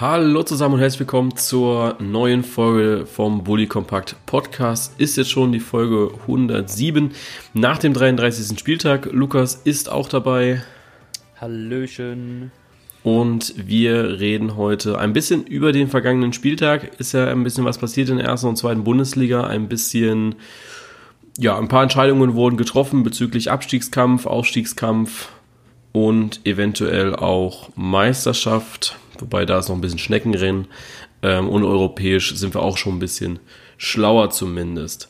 Hallo zusammen und herzlich willkommen zur neuen Folge vom Bully Compact Podcast. Ist jetzt schon die Folge 107 nach dem 33. Spieltag. Lukas ist auch dabei. Hallöchen. Und wir reden heute ein bisschen über den vergangenen Spieltag. Ist ja ein bisschen was passiert in der ersten und zweiten Bundesliga. Ein bisschen, ja, ein paar Entscheidungen wurden getroffen bezüglich Abstiegskampf, Aufstiegskampf und eventuell auch Meisterschaft wobei da ist noch ein bisschen Schneckenrennen. Ähm, und europäisch sind wir auch schon ein bisschen schlauer zumindest.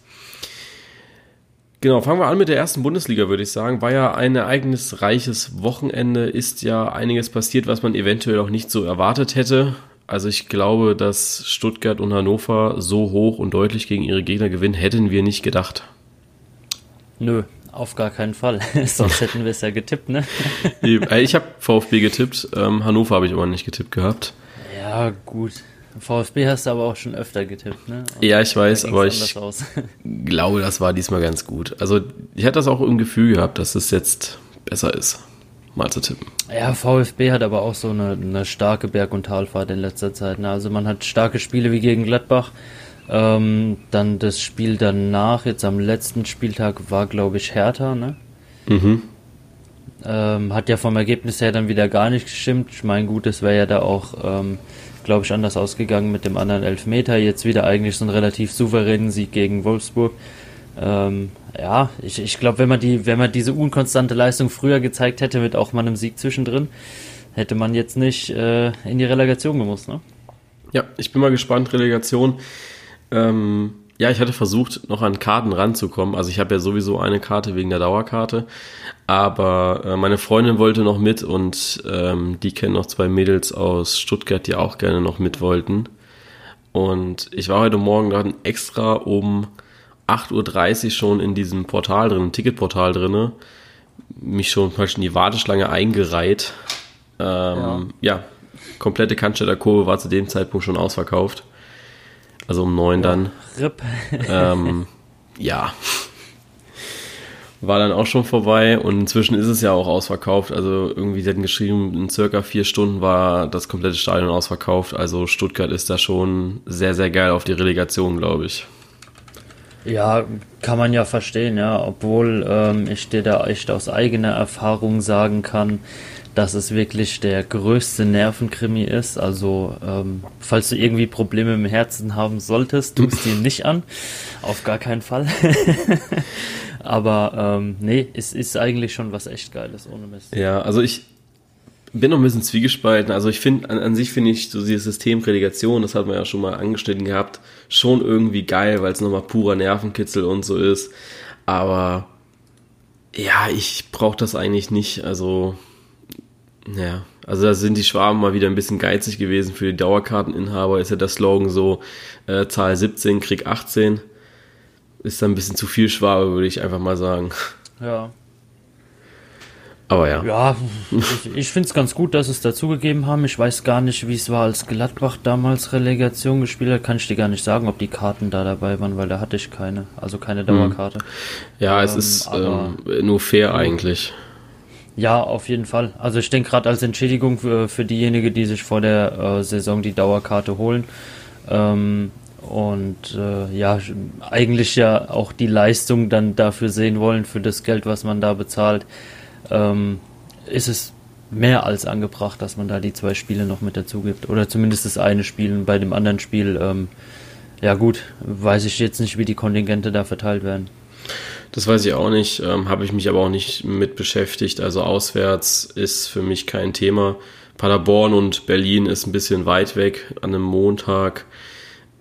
Genau, fangen wir an mit der ersten Bundesliga, würde ich sagen. War ja ein ereignisreiches Wochenende, ist ja einiges passiert, was man eventuell auch nicht so erwartet hätte. Also ich glaube, dass Stuttgart und Hannover so hoch und deutlich gegen ihre Gegner gewinnen, hätten wir nicht gedacht. Nö, auf gar keinen Fall. Sonst hätten wir es ja getippt, ne? ich habe VfB getippt. Ähm, Hannover habe ich aber nicht getippt gehabt. Ja, gut. VfB hast du aber auch schon öfter getippt, ne? Und ja, ich weiß, aber ich glaube, das war diesmal ganz gut. Also, ich hatte das auch im Gefühl gehabt, dass es jetzt besser ist, mal zu tippen. Ja, VfB hat aber auch so eine, eine starke Berg- und Talfahrt in letzter Zeit. Ne? Also, man hat starke Spiele wie gegen Gladbach ähm, dann das Spiel danach, jetzt am letzten Spieltag, war, glaube ich, Hertha, ne? Mhm. Ähm, hat ja vom Ergebnis her dann wieder gar nicht gestimmt. Ich meine, gut, es wäre ja da auch, ähm, glaube ich, anders ausgegangen mit dem anderen Elfmeter. Jetzt wieder eigentlich so ein relativ souveränen Sieg gegen Wolfsburg. Ähm, ja, ich, ich glaube, wenn man die, wenn man diese unkonstante Leistung früher gezeigt hätte, mit auch mal einem Sieg zwischendrin, hätte man jetzt nicht äh, in die Relegation gemusst, ne? Ja, ich bin mal gespannt. Relegation ähm, ja, ich hatte versucht, noch an Karten ranzukommen. Also ich habe ja sowieso eine Karte wegen der Dauerkarte. Aber äh, meine Freundin wollte noch mit und ähm, die kennen noch zwei Mädels aus Stuttgart, die auch gerne noch mit wollten. Und ich war heute Morgen dann extra um 8.30 Uhr schon in diesem Portal drin, Ticketportal drin, mich schon praktisch in die Warteschlange eingereiht. Ähm, ja. ja, komplette Cannstatter Kurve war zu dem Zeitpunkt schon ausverkauft. Also um neun ja, dann. RIP. Ähm, ja. War dann auch schon vorbei und inzwischen ist es ja auch ausverkauft. Also irgendwie, sie hatten geschrieben, in circa vier Stunden war das komplette Stadion ausverkauft. Also Stuttgart ist da schon sehr, sehr geil auf die Relegation, glaube ich. Ja, kann man ja verstehen, ja. Obwohl ähm, ich dir da echt aus eigener Erfahrung sagen kann, dass es wirklich der größte Nervenkrimi ist. Also, ähm, falls du irgendwie Probleme im Herzen haben solltest, tu es dir nicht an. Auf gar keinen Fall. Aber ähm, nee, es ist eigentlich schon was echt Geiles, ohne Mist. Ja, also ich bin noch ein bisschen zwiegespalten. Also ich finde, an, an, sich finde ich so dieses System Relegation, das hat man ja schon mal angeschnitten gehabt, schon irgendwie geil, weil es nochmal purer Nervenkitzel und so ist. Aber ja, ich brauche das eigentlich nicht. Also ja, also da sind die Schwaben mal wieder ein bisschen geizig gewesen für die Dauerkarteninhaber. Ist ja der Slogan so, äh, Zahl 17, Krieg 18. Ist da ein bisschen zu viel Schwabe, würde ich einfach mal sagen. Ja. Aber ja. Ja, ich, ich finde es ganz gut, dass es dazugegeben haben. Ich weiß gar nicht, wie es war, als Gladbach damals Relegation gespielt hat. Kann ich dir gar nicht sagen, ob die Karten da dabei waren, weil da hatte ich keine. Also keine hm. Dauerkarte. Ja, ähm, es ist ähm, nur fair eigentlich. Ja, auf jeden Fall. Also ich denke gerade als Entschädigung für, für diejenigen, die sich vor der äh, Saison die Dauerkarte holen. Ähm, und äh, ja, eigentlich ja auch die Leistung dann dafür sehen wollen, für das Geld, was man da bezahlt, ähm, ist es mehr als angebracht, dass man da die zwei Spiele noch mit dazu gibt. Oder zumindest das eine Spiel. Und bei dem anderen Spiel, ähm, ja gut, weiß ich jetzt nicht, wie die Kontingente da verteilt werden. Das weiß ich auch nicht, ähm, habe ich mich aber auch nicht mit beschäftigt. Also auswärts ist für mich kein Thema. Paderborn und Berlin ist ein bisschen weit weg an einem Montag,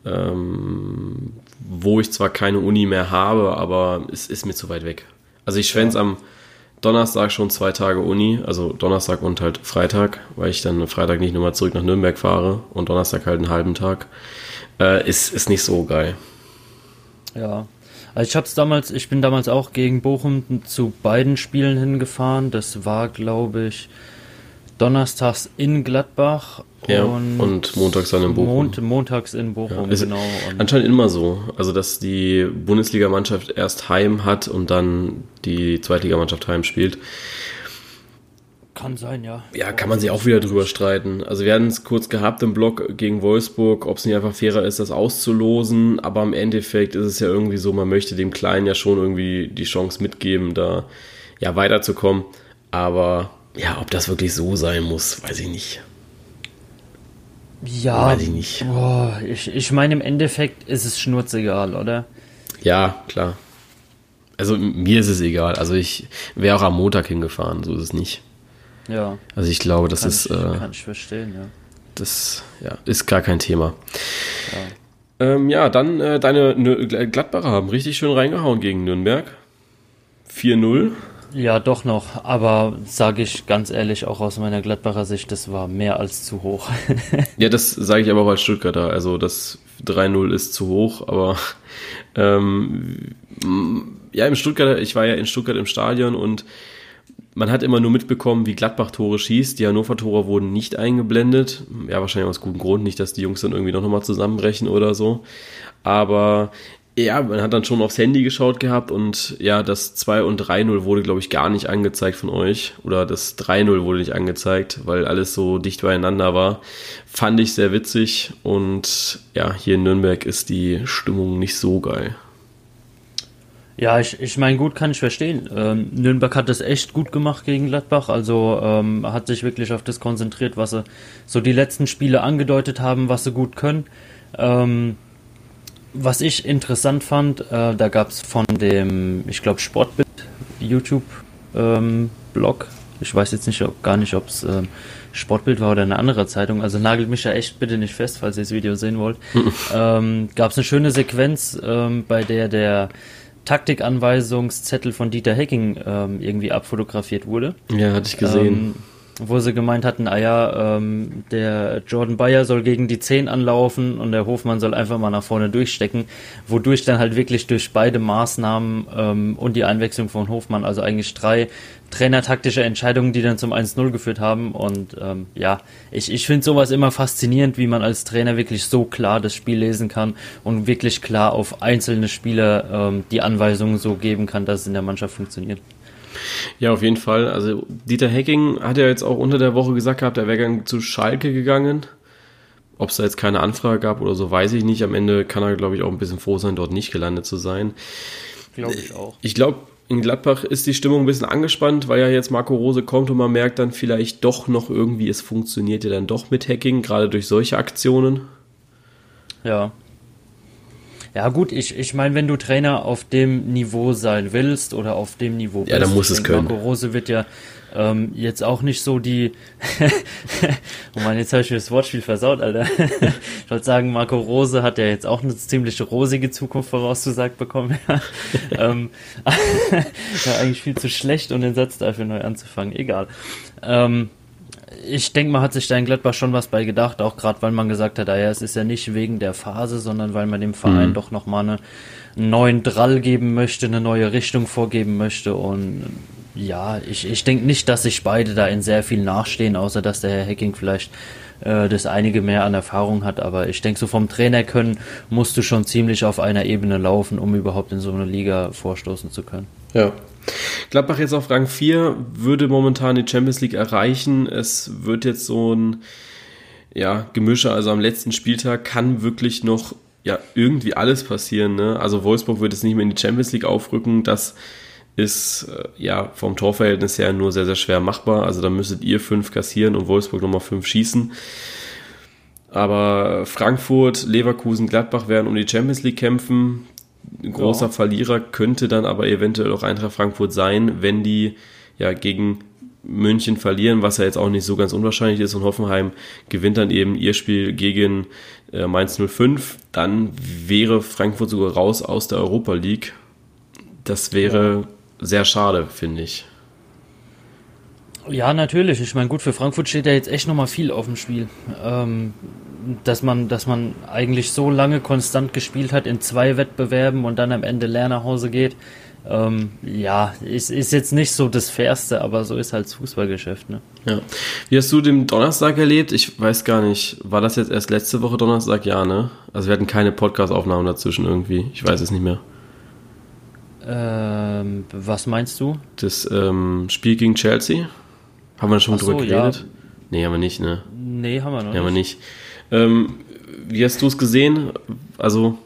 ähm, wo ich zwar keine Uni mehr habe, aber es ist mir zu weit weg. Also ich schwänze ja. am Donnerstag schon zwei Tage Uni, also Donnerstag und halt Freitag, weil ich dann Freitag nicht nochmal zurück nach Nürnberg fahre und Donnerstag halt einen halben Tag. Äh, ist, ist nicht so geil. Ja, also ich hab's damals, ich bin damals auch gegen Bochum zu beiden Spielen hingefahren. Das war, glaube ich, donnerstags in Gladbach ja, und, und montags dann in Bochum. Mont, montags in Bochum, ja, genau. anscheinend immer so. Also, dass die Bundesligamannschaft erst heim hat und dann die Zweitligamannschaft heim spielt. Kann sein, ja. Ja, kann man sich auch wieder drüber streiten. Also wir hatten es kurz gehabt im Blog gegen Wolfsburg, ob es nicht einfach fairer ist, das auszulosen. Aber im Endeffekt ist es ja irgendwie so, man möchte dem Kleinen ja schon irgendwie die Chance mitgeben, da ja weiterzukommen. Aber ja, ob das wirklich so sein muss, weiß ich nicht. Ja, weiß ich nicht. Boah, ich, ich meine, im Endeffekt ist es schnurzegal, oder? Ja, klar. Also mir ist es egal. Also ich wäre auch am Montag hingefahren, so ist es nicht. Ja. Also ich glaube, das kann ist. Ich, äh, kann ich verstehen, ja. Das ja, ist gar kein Thema. Ja, ähm, ja dann äh, deine Gladbacher haben richtig schön reingehauen gegen Nürnberg. 4-0. Ja, doch noch. Aber sage ich ganz ehrlich, auch aus meiner Gladbacher Sicht, das war mehr als zu hoch. ja, das sage ich aber auch als Stuttgarter. Also das 3-0 ist zu hoch, aber ähm, ja, im Stuttgarter, ich war ja in Stuttgart im Stadion und man hat immer nur mitbekommen, wie Gladbach Tore schießt. Die Hannover Tore wurden nicht eingeblendet. Ja, wahrscheinlich aus gutem Grund. Nicht, dass die Jungs dann irgendwie noch mal zusammenbrechen oder so. Aber ja, man hat dann schon aufs Handy geschaut gehabt und ja, das 2 und 3-0 wurde, glaube ich, gar nicht angezeigt von euch. Oder das 3-0 wurde nicht angezeigt, weil alles so dicht beieinander war. Fand ich sehr witzig und ja, hier in Nürnberg ist die Stimmung nicht so geil. Ja, ich, ich meine, gut kann ich verstehen. Ähm, Nürnberg hat das echt gut gemacht gegen Gladbach, also ähm, hat sich wirklich auf das konzentriert, was sie so die letzten Spiele angedeutet haben, was sie gut können. Ähm, was ich interessant fand, äh, da gab es von dem, ich glaube, Sportbild YouTube-Blog, ähm, ich weiß jetzt nicht, ob, gar nicht, ob es ähm, Sportbild war oder eine andere Zeitung, also nagelt mich ja echt bitte nicht fest, falls ihr das Video sehen wollt, ähm, gab es eine schöne Sequenz, ähm, bei der der Taktikanweisungszettel von Dieter Hecking ähm, irgendwie abfotografiert wurde. Ja, hatte ich gesehen. Ähm, wo sie gemeint hatten, ah ja, ähm, der Jordan Bayer soll gegen die 10 anlaufen und der Hofmann soll einfach mal nach vorne durchstecken, wodurch dann halt wirklich durch beide Maßnahmen ähm, und die Einwechslung von Hofmann, also eigentlich drei trainertaktische Entscheidungen, die dann zum 1-0 geführt haben und ähm, ja, ich, ich finde sowas immer faszinierend, wie man als Trainer wirklich so klar das Spiel lesen kann und wirklich klar auf einzelne Spieler ähm, die Anweisungen so geben kann, dass es in der Mannschaft funktioniert. Ja, auf jeden Fall. Also Dieter Hecking hat ja jetzt auch unter der Woche gesagt gehabt, er wäre zu Schalke gegangen. Ob es da jetzt keine Anfrage gab oder so, weiß ich nicht. Am Ende kann er, glaube ich, auch ein bisschen froh sein, dort nicht gelandet zu sein. Glaube ich auch. Ich glaube, in Gladbach ist die Stimmung ein bisschen angespannt, weil ja jetzt Marco Rose kommt und man merkt dann vielleicht doch noch irgendwie, es funktioniert ja dann doch mit Hacking, gerade durch solche Aktionen. Ja, ja gut, ich, ich meine, wenn du Trainer auf dem Niveau sein willst oder auf dem Niveau bist, ja, dann muss es können. Marco Rose wird ja ähm, jetzt auch nicht so die Oh man, jetzt habe ich mir das Wortspiel versaut, Alter. ich wollte sagen, Marco Rose hat ja jetzt auch eine ziemlich rosige Zukunft vorauszusagt bekommen. ähm, ja, eigentlich viel zu schlecht, um den Satz dafür neu anzufangen. Egal. Ähm, ich denke mal, hat sich da in Gladbach schon was bei gedacht, auch gerade weil man gesagt hat, ah ja, es ist ja nicht wegen der Phase, sondern weil man dem Verein mhm. doch nochmal eine, einen neuen Drall geben möchte, eine neue Richtung vorgeben möchte. Und ja, ich, ich denke nicht, dass sich beide da in sehr viel nachstehen, außer dass der Herr Hacking vielleicht äh, das einige mehr an Erfahrung hat. Aber ich denke, so vom Trainer können musst du schon ziemlich auf einer Ebene laufen, um überhaupt in so eine Liga vorstoßen zu können. Ja, Gladbach jetzt auf Rang 4 würde momentan die Champions League erreichen. Es wird jetzt so ein ja, Gemische, also am letzten Spieltag kann wirklich noch ja, irgendwie alles passieren. Ne? Also Wolfsburg wird jetzt nicht mehr in die Champions League aufrücken. Das ist äh, ja vom Torverhältnis her nur sehr, sehr schwer machbar. Also da müsstet ihr fünf kassieren und Wolfsburg nochmal fünf schießen. Aber Frankfurt, Leverkusen, Gladbach werden um die Champions League kämpfen. Ein großer ja. Verlierer könnte dann aber eventuell auch Eintracht Frankfurt sein, wenn die ja gegen München verlieren, was ja jetzt auch nicht so ganz unwahrscheinlich ist und Hoffenheim gewinnt dann eben ihr Spiel gegen äh, Mainz 05, dann wäre Frankfurt sogar raus aus der Europa League. Das wäre ja. sehr schade, finde ich. Ja, natürlich. Ich meine, gut, für Frankfurt steht ja jetzt echt nochmal viel auf dem Spiel. Ähm, dass man, dass man eigentlich so lange konstant gespielt hat in zwei Wettbewerben und dann am Ende leer nach Hause geht. Ähm, ja, ist, ist jetzt nicht so das Fairste, aber so ist halt das Fußballgeschäft. Ne? Ja. Wie hast du den Donnerstag erlebt? Ich weiß gar nicht. War das jetzt erst letzte Woche Donnerstag? Ja, ne? Also wir hatten keine Podcast-Aufnahmen dazwischen irgendwie. Ich weiß es nicht mehr. Ähm, was meinst du? Das ähm, Spiel gegen Chelsea? Haben wir schon Ach drüber so, geredet? ja. Nee, haben wir nicht, ne? Nee, haben wir noch Haben wir nicht. nicht. Ähm, wie hast du es gesehen? Also,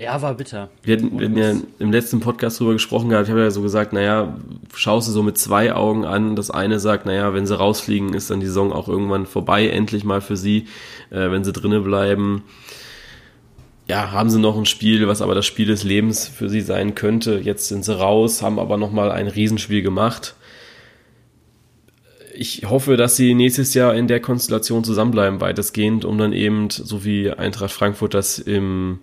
Ja, war bitter. wir hatten, wir hatten ja im letzten Podcast drüber gesprochen gehabt. Ich habe ja so gesagt, naja, schaust du so mit zwei Augen an. Das eine sagt, naja, wenn sie rausfliegen, ist dann die Saison auch irgendwann vorbei, endlich mal für sie. Äh, wenn sie drinnen bleiben, ja, haben sie noch ein Spiel, was aber das Spiel des Lebens für sie sein könnte. Jetzt sind sie raus, haben aber nochmal ein Riesenspiel gemacht. Ich hoffe, dass sie nächstes Jahr in der Konstellation zusammenbleiben, weitestgehend, um dann eben, so wie Eintracht Frankfurt das im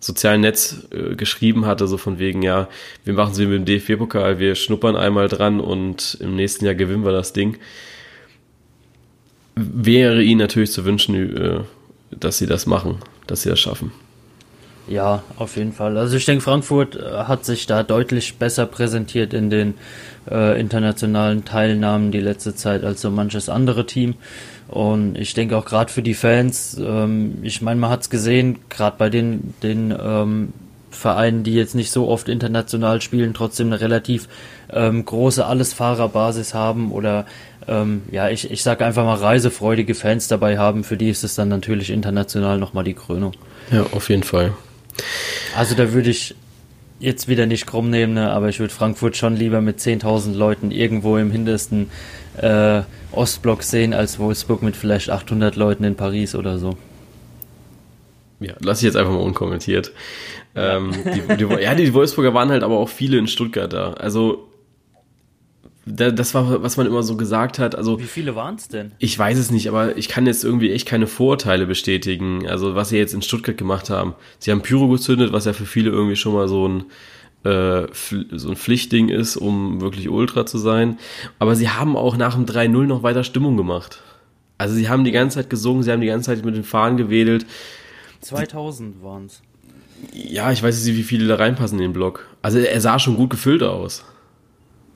sozialen Netz äh, geschrieben hatte, so von wegen, ja, wir machen sie mit dem DFB-Pokal, wir schnuppern einmal dran und im nächsten Jahr gewinnen wir das Ding. Wäre ihnen natürlich zu wünschen, äh, dass sie das machen, dass sie das schaffen. Ja, auf jeden Fall. Also ich denke, Frankfurt äh, hat sich da deutlich besser präsentiert in den äh, internationalen Teilnahmen die letzte Zeit als so manches andere Team. Und ich denke auch gerade für die Fans, ähm, ich meine, man hat es gesehen, gerade bei den, den ähm, Vereinen, die jetzt nicht so oft international spielen, trotzdem eine relativ ähm, große Allesfahrerbasis haben oder ähm, ja, ich, ich sage einfach mal reisefreudige Fans dabei haben, für die ist es dann natürlich international nochmal die Krönung. Ja, auf jeden Fall. Also da würde ich jetzt wieder nicht krumm nehmen, ne, aber ich würde Frankfurt schon lieber mit 10.000 Leuten irgendwo im hintersten äh, Ostblock sehen, als Wolfsburg mit vielleicht 800 Leuten in Paris oder so. Ja, lass ich jetzt einfach mal unkommentiert. Ähm, die, die, ja, die Wolfsburger waren halt aber auch viele in Stuttgart da. Also, das war, was man immer so gesagt hat. Also, Wie viele waren es denn? ich weiß es nicht, aber ich kann jetzt irgendwie echt keine Vorurteile bestätigen. Also, was sie jetzt in Stuttgart gemacht haben. Sie haben Pyro gezündet, was ja für viele irgendwie schon mal so ein, äh, so ein Pflichtding ist, um wirklich Ultra zu sein. Aber sie haben auch nach dem 3-0 noch weiter Stimmung gemacht. Also, sie haben die ganze Zeit gesungen, sie haben die ganze Zeit mit den Fahnen gewedelt. 2000 waren es. Ja, ich weiß nicht, wie viele da reinpassen in den Block. Also er sah schon gut gefüllt aus.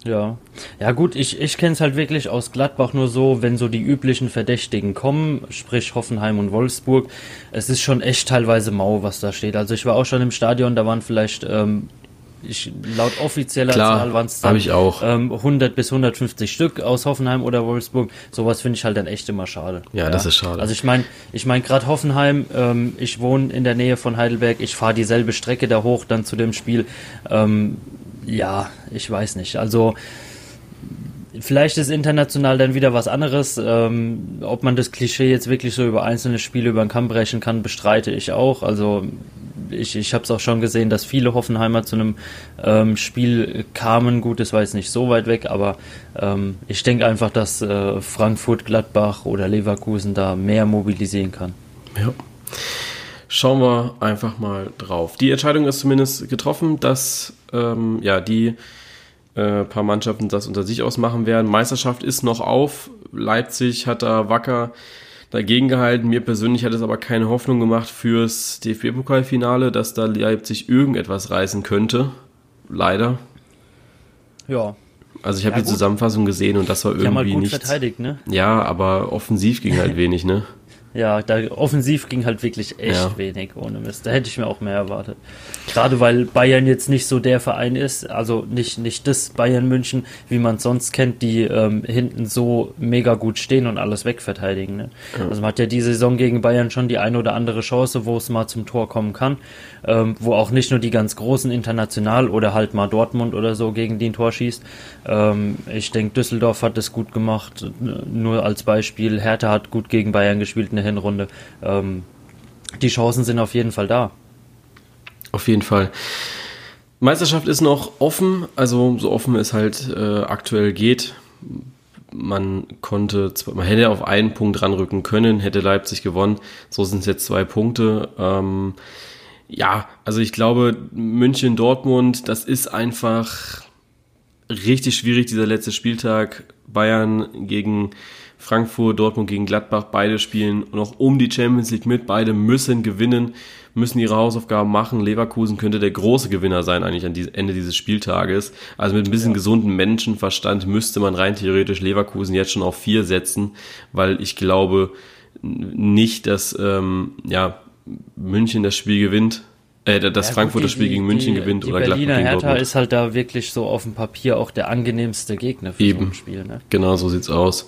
Ja. Ja gut, ich, ich kenne es halt wirklich aus Gladbach nur so, wenn so die üblichen Verdächtigen kommen, sprich Hoffenheim und Wolfsburg. Es ist schon echt teilweise mau, was da steht. Also ich war auch schon im Stadion, da waren vielleicht, ähm, ich, laut offizieller Klar, Zahl waren es hab ich auch. Ähm, 100 bis 150 Stück aus Hoffenheim oder Wolfsburg. Sowas finde ich halt dann echt immer schade. Ja, das ist schade. Also ich meine, ich meine gerade Hoffenheim, ähm, ich wohne in der Nähe von Heidelberg, ich fahre dieselbe Strecke da hoch dann zu dem Spiel. Ähm, ja, ich weiß nicht. Also vielleicht ist international dann wieder was anderes. Ähm, ob man das Klischee jetzt wirklich so über einzelne Spiele über den Kamm brechen kann, bestreite ich auch. Also ich, ich habe es auch schon gesehen, dass viele Hoffenheimer zu einem ähm, Spiel kamen. Gut, das war jetzt nicht so weit weg, aber ähm, ich denke einfach, dass äh, Frankfurt, Gladbach oder Leverkusen da mehr mobilisieren kann. Ja. Schauen wir einfach mal drauf. Die Entscheidung ist zumindest getroffen, dass ähm, ja die äh, paar Mannschaften das unter sich ausmachen werden. Meisterschaft ist noch auf. Leipzig hat da wacker dagegen gehalten. Mir persönlich hat es aber keine Hoffnung gemacht fürs DFB-Pokalfinale, dass da Leipzig irgendetwas reißen könnte. Leider. Ja, Also ich habe Ja, die. Zusammenfassung gesehen und das war halt irgendwie gut nichts. verteidigt, ne? Ja, aber offensiv ging halt wenig, ne? Ja, da offensiv ging halt wirklich echt Ja. wenig ohne Mist. Da hätte ich mir auch mehr erwartet. Gerade weil Bayern jetzt nicht so der Verein ist, also nicht, nicht das Bayern München, wie man es sonst kennt, die ähm, hinten so mega gut stehen und alles wegverteidigen. Ne? Also man hat ja diese Saison gegen Bayern schon die eine oder andere Chance, wo es mal zum Tor kommen kann, ähm, wo auch nicht nur die ganz großen international oder halt mal Dortmund oder so gegen die ein Tor schießt. Ähm, ich denke, Düsseldorf hat das gut gemacht, nur als Beispiel. Hertha hat gut gegen Bayern gespielt in der Hinrunde. Ähm, die Chancen sind auf jeden Fall da. Auf jeden Fall. Meisterschaft ist noch offen, also so offen es halt äh, aktuell geht. Man konnte, man hätte auf einen Punkt ranrücken können, hätte Leipzig gewonnen. So sind es jetzt zwei Punkte. Ähm, ja, also ich glaube, München, Dortmund, das ist einfach richtig schwierig, dieser letzte Spieltag. Bayern gegen Frankfurt, Dortmund gegen Gladbach, beide spielen noch um die Champions League mit. Beide müssen gewinnen, müssen ihre Hausaufgaben machen. Leverkusen könnte der große Gewinner sein eigentlich an die- Ende dieses Spieltages. Also mit ein bisschen gesunden Menschenverstand müsste man rein theoretisch Leverkusen jetzt schon auf vier setzen, weil ich glaube nicht, dass ähm, ja, München das Spiel gewinnt. äh, das ja, Frankfurter die, Spiel gegen München die, gewinnt die oder Berliner Gladbach gegen Hertha ist halt da wirklich so auf dem Papier auch der angenehmste Gegner für Eben. so ein Spiel. Ne? Genau, so sieht's aus.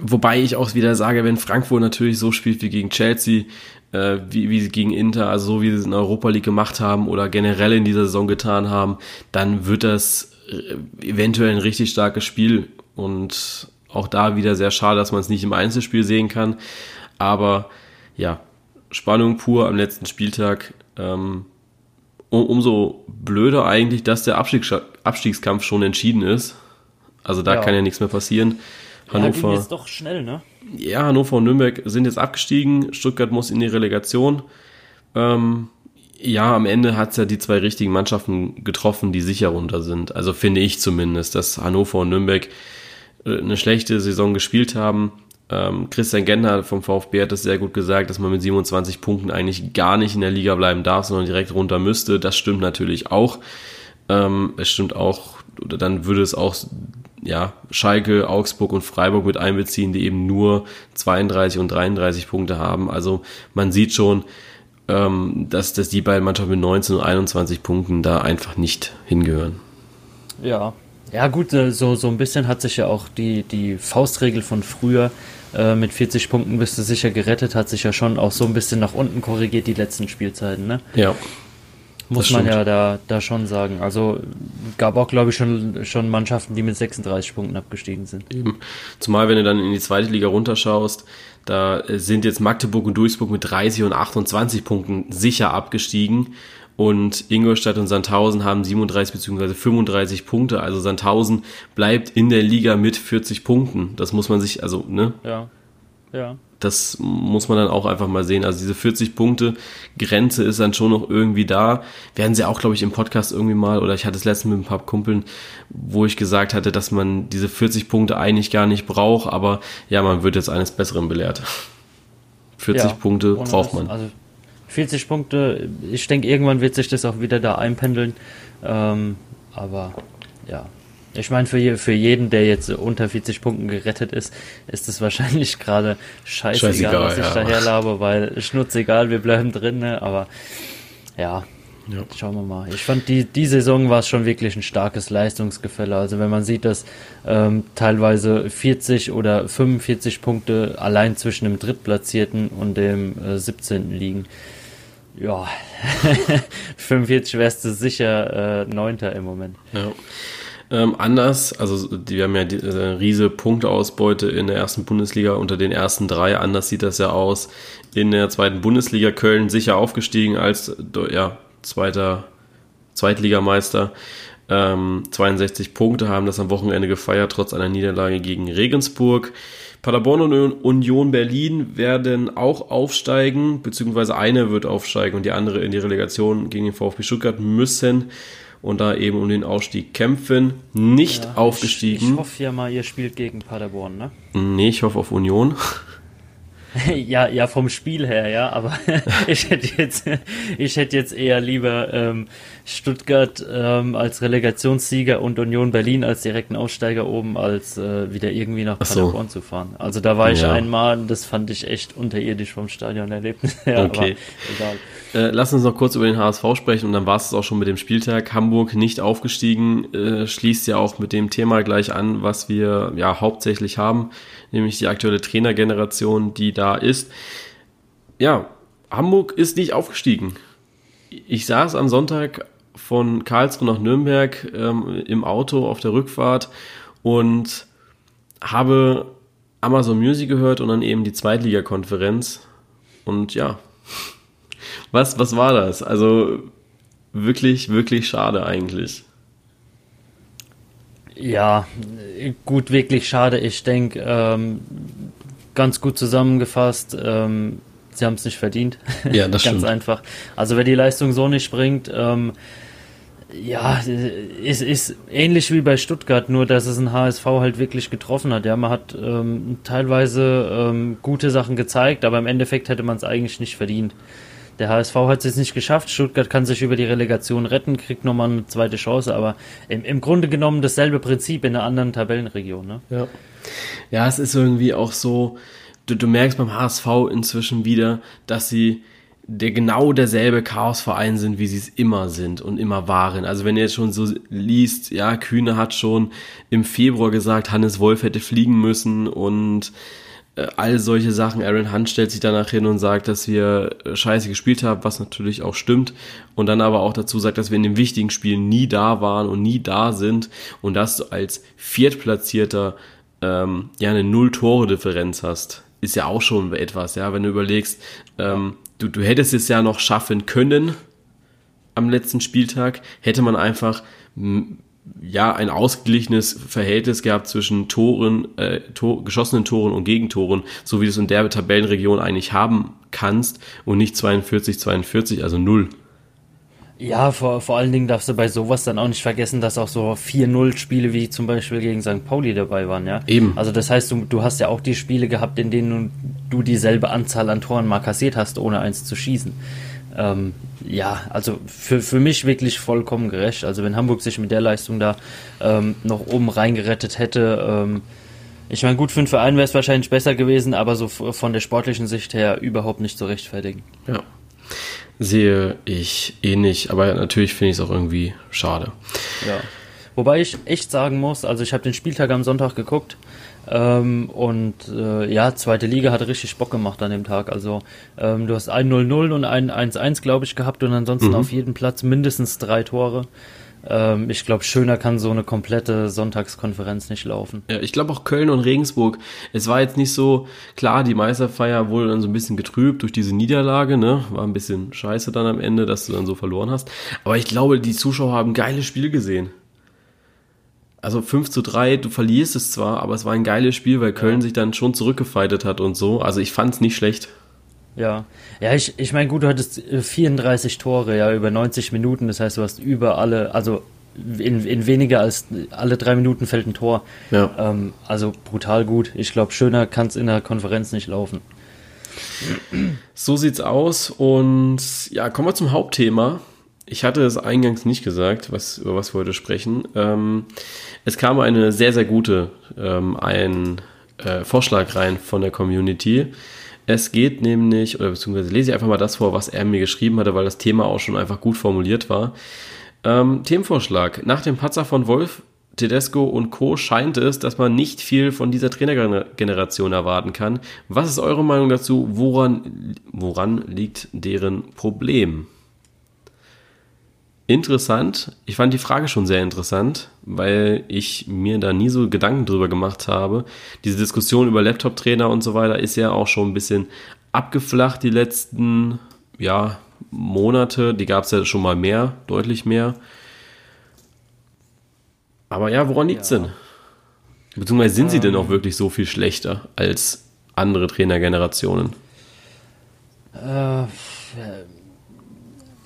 Wobei ich auch wieder sage, wenn Frankfurt natürlich so spielt wie gegen Chelsea, äh, wie, wie sie gegen Inter, also so wie sie es in der Europa League gemacht haben oder generell in dieser Saison getan haben, dann wird das äh, eventuell ein richtig starkes Spiel und auch da wieder sehr schade, dass man es nicht im Einzelspiel sehen kann. Aber ja, Spannung pur am letzten Spieltag. Ähm, um, umso blöder eigentlich, dass der Abstiegs Abstiegskampf schon entschieden ist. Also da Ja. kann ja nichts mehr passieren. Ja, Hannover, jetzt doch schnell, ne? ja, Hannover und Nürnberg sind jetzt abgestiegen. Stuttgart muss in die Relegation. Ähm, ja, am Ende hat's ja die zwei richtigen Mannschaften getroffen, die sicher runter sind. Also finde ich zumindest, dass Hannover und Nürnberg äh, eine schlechte Saison gespielt haben. Ähm, Christian Gentner vom VfB hat das sehr gut gesagt, dass man mit 27 Punkten eigentlich gar nicht in der Liga bleiben darf, sondern direkt runter müsste. Das stimmt natürlich auch. Ähm, es stimmt auch, oder dann würde es auch ja, Schalke, Augsburg und Freiburg mit einbeziehen, die eben nur 32 und 33 Punkte haben. Also man sieht schon, ähm, dass, dass die beiden Mannschaften mit 19 und 21 Punkten da einfach nicht hingehören. Ja. Ja, gut, äh, so, so ein bisschen hat sich ja auch die, die Faustregel von früher äh, mit 40 Punkten bist du sicher gerettet, hat sich ja schon auch so ein bisschen nach unten korrigiert, die letzten Spielzeiten, ne? Ja. Muss man ja da, da schon sagen. Also gab auch, glaube ich, schon, schon Mannschaften, die mit 36 Punkten abgestiegen sind. Eben. Zumal, wenn du dann in die zweite Liga runterschaust, da äh, sind jetzt Magdeburg und Duisburg mit 30 und 28 Punkten sicher abgestiegen. Und Ingolstadt und Sandhausen haben 37 bzw. 35 Punkte. Also Sandhausen bleibt in der Liga mit 40 Punkten. Das muss man sich, also, ne, Ja. Ja. das muss man dann auch einfach mal sehen. Also diese 40 Punkte Grenze ist dann schon noch irgendwie da. Werden sie auch, glaube ich, im Podcast irgendwie mal, oder ich hatte es letztens mit ein paar Kumpeln, wo ich gesagt hatte, dass man diese 40 Punkte eigentlich gar nicht braucht, aber ja, man wird jetzt eines Besseren belehrt. 40 Ja, Punkte braucht man. Also 40 Punkte, ich denke, irgendwann wird sich das auch wieder da einpendeln. Ähm, aber ja. Ich meine, für, je- für jeden, der jetzt unter 40 Punkten gerettet ist, ist es wahrscheinlich gerade scheißegal, Scheißegal, was ich ja. daher labe, weil schnurzegal, wir bleiben drin, ne? aber ja, Ja. Schauen wir mal. Ich fand, die, die Saison war es schon wirklich ein starkes Leistungsgefälle. Also wenn man sieht, dass ähm, teilweise 40 oder 45 Punkte allein zwischen dem Drittplatzierten und dem äh, 17. liegen. Ja, 45 wärst du sicher äh, Neunter im Moment. Ja. Ähm, anders, also die haben ja die, äh, riese Punkteausbeute in der ersten Bundesliga unter den ersten drei. Anders sieht das ja aus. In der zweiten Bundesliga Köln sicher aufgestiegen als ja, zweiter Zweitligameister. Ähm, 62 Punkte haben das am Wochenende gefeiert, trotz einer Niederlage gegen Regensburg. Paderborn und Union Berlin werden auch aufsteigen, beziehungsweise eine wird aufsteigen und die andere in die Relegation gegen den VfB Stuttgart müssen und da eben um den Ausstieg kämpfen. Nicht Ja, Ich, aufgestiegen. ich hoffe ja mal, ihr spielt gegen Paderborn, ne? nee, ich hoffe auf Union. ja, ja, vom Spiel her, ja, aber ich hätte jetzt, ich hätte jetzt eher lieber ähm, Stuttgart ähm, als Relegationssieger und Union Berlin als direkten Aussteiger oben, als äh, wieder irgendwie nach Ach so. Paderborn zu fahren. Also da war ich Ja. einmal, und das fand ich echt unterirdisch vom Stadionerlebnis her, Okay. aber egal. Äh, lass uns noch kurz über den HSV sprechen und dann war es auch schon mit dem Spieltag. Hamburg nicht aufgestiegen, äh, schließt ja auch mit dem Thema gleich an, was wir ja hauptsächlich haben, nämlich die aktuelle Trainergeneration, die da ist. Ja, Hamburg ist nicht aufgestiegen. Ich saß am Sonntag von Karlsruhe nach Nürnberg ähm, im Auto auf der Rückfahrt und habe Amazon Music gehört und dann eben die Zweitligakonferenz. Und ja, was, was war das? Also wirklich, wirklich schade eigentlich. Ja, gut, wirklich schade. Ich denke, ähm, ganz gut zusammengefasst. Ähm, sie haben es nicht verdient. Ja, das ganz stimmt. einfach. Also wer die Leistung so nicht bringt, ähm, ja, ist, ist ähnlich wie bei Stuttgart, nur dass es ein HSV halt wirklich getroffen hat. Ja, man hat ähm, teilweise ähm, gute Sachen gezeigt, aber im Endeffekt hätte man es eigentlich nicht verdient. Der HSV hat es jetzt nicht geschafft. Stuttgart kann sich über die Relegation retten, kriegt nochmal eine zweite Chance, aber im, im Grunde genommen dasselbe Prinzip in einer anderen Tabellenregion. Ne? Ja. Ja, es ist irgendwie auch so, du, du merkst beim HSV inzwischen wieder, dass sie der genau derselbe Chaosverein sind, wie sie es immer sind und immer waren. Also wenn ihr jetzt schon so liest, ja, Kühne hat schon im Februar gesagt, Hannes Wolf hätte fliegen müssen und all solche Sachen. Aaron Hunt stellt sich danach hin und sagt, dass wir äh, scheiße gespielt haben, was natürlich auch stimmt. Und dann aber auch dazu sagt, dass wir in den wichtigen Spielen nie da waren und nie da sind und dass du als Viertplatzierter ähm, ja eine Null-Tore-Differenz hast. Ist ja auch schon etwas, ja, wenn du überlegst, ähm, du, du hättest es ja noch schaffen können am letzten Spieltag, hätte man einfach ja ein ausgeglichenes Verhältnis gehabt zwischen Toren, äh, Tor, geschossenen Toren und Gegentoren, so wie du es in der Tabellenregion eigentlich haben kannst und nicht 42, 42, also null. Ja, vor, vor allen Dingen darfst du bei sowas dann auch nicht vergessen, dass auch so 4-0-Spiele wie zum Beispiel gegen St. Pauli dabei waren, ja. Eben. Also das heißt, du, du hast ja auch die Spiele gehabt, in denen du dieselbe Anzahl an Toren mal kassiert hast, ohne eins zu schießen. Ähm, ja, also für, für mich wirklich vollkommen gerecht. Also wenn Hamburg sich mit der Leistung da ähm, noch oben reingerettet hätte, ähm, ich meine, gut, für den Verein wäre es wahrscheinlich besser gewesen, aber so von der sportlichen Sicht her überhaupt nicht zu rechtfertigen. Ja sehe ich ähnlich, aber natürlich finde ich es auch irgendwie schade. Ja. Wobei ich echt sagen muss, also ich habe den Spieltag am Sonntag geguckt ähm, und äh, ja, zweite Liga hat richtig Bock gemacht an dem Tag. Also ähm, du hast ein 0-0 und ein 1-1, glaube ich, gehabt und ansonsten mhm. auf jedem Platz mindestens drei Tore. Ähm, ich glaube, schöner kann so eine komplette Sonntagskonferenz nicht laufen. Ja, ich glaube auch Köln und Regensburg. Es war jetzt nicht so, klar, die Meisterfeier wurde dann so ein bisschen getrübt durch diese Niederlage, ne? War ein bisschen scheiße dann am Ende, dass du dann so verloren hast. Aber ich glaube, die Zuschauer haben ein geiles Spiel gesehen. Also 5 zu 3, du verlierst es zwar, aber es war ein geiles Spiel, weil Köln ja. sich dann schon zurückgefeitet hat und so. Also ich fand es nicht schlecht. Ja, ja, ich, ich meine, gut, du hattest 34 äh, Tore, ja, über 90 Minuten, das heißt, du hast über alle, also in, in weniger als alle drei Minuten fällt ein Tor. Ja. Ähm, also brutal gut. Ich glaube, schöner kann es in der Konferenz nicht laufen. So sieht's aus und ja, kommen wir zum Hauptthema. Ich hatte es eingangs nicht gesagt, was, über was wir heute sprechen. Ähm, es kam eine sehr, sehr gute ähm, ein äh, Vorschlag rein von der Community. Es geht nämlich, oder beziehungsweise lese ich einfach mal das vor, was er mir geschrieben hatte, weil das Thema auch schon einfach gut formuliert war. Ähm, Themenvorschlag. Nach dem Patzer von Wolf, Tedesco und Co. scheint es, dass man nicht viel von dieser Trainergeneration erwarten kann. Was ist eure Meinung dazu? Woran, woran liegt deren Problem? Interessant. Ich fand die Frage schon sehr interessant, weil ich mir da nie so Gedanken drüber gemacht habe. Diese Diskussion über Laptop-Trainer und so weiter ist ja auch schon ein bisschen abgeflacht die letzten ja, Monate. Die gab es ja schon mal mehr, deutlich mehr. Aber ja, woran liegt es ja. denn? Beziehungsweise sind ähm, sie denn auch wirklich so viel schlechter als andere Trainergenerationen? Äh,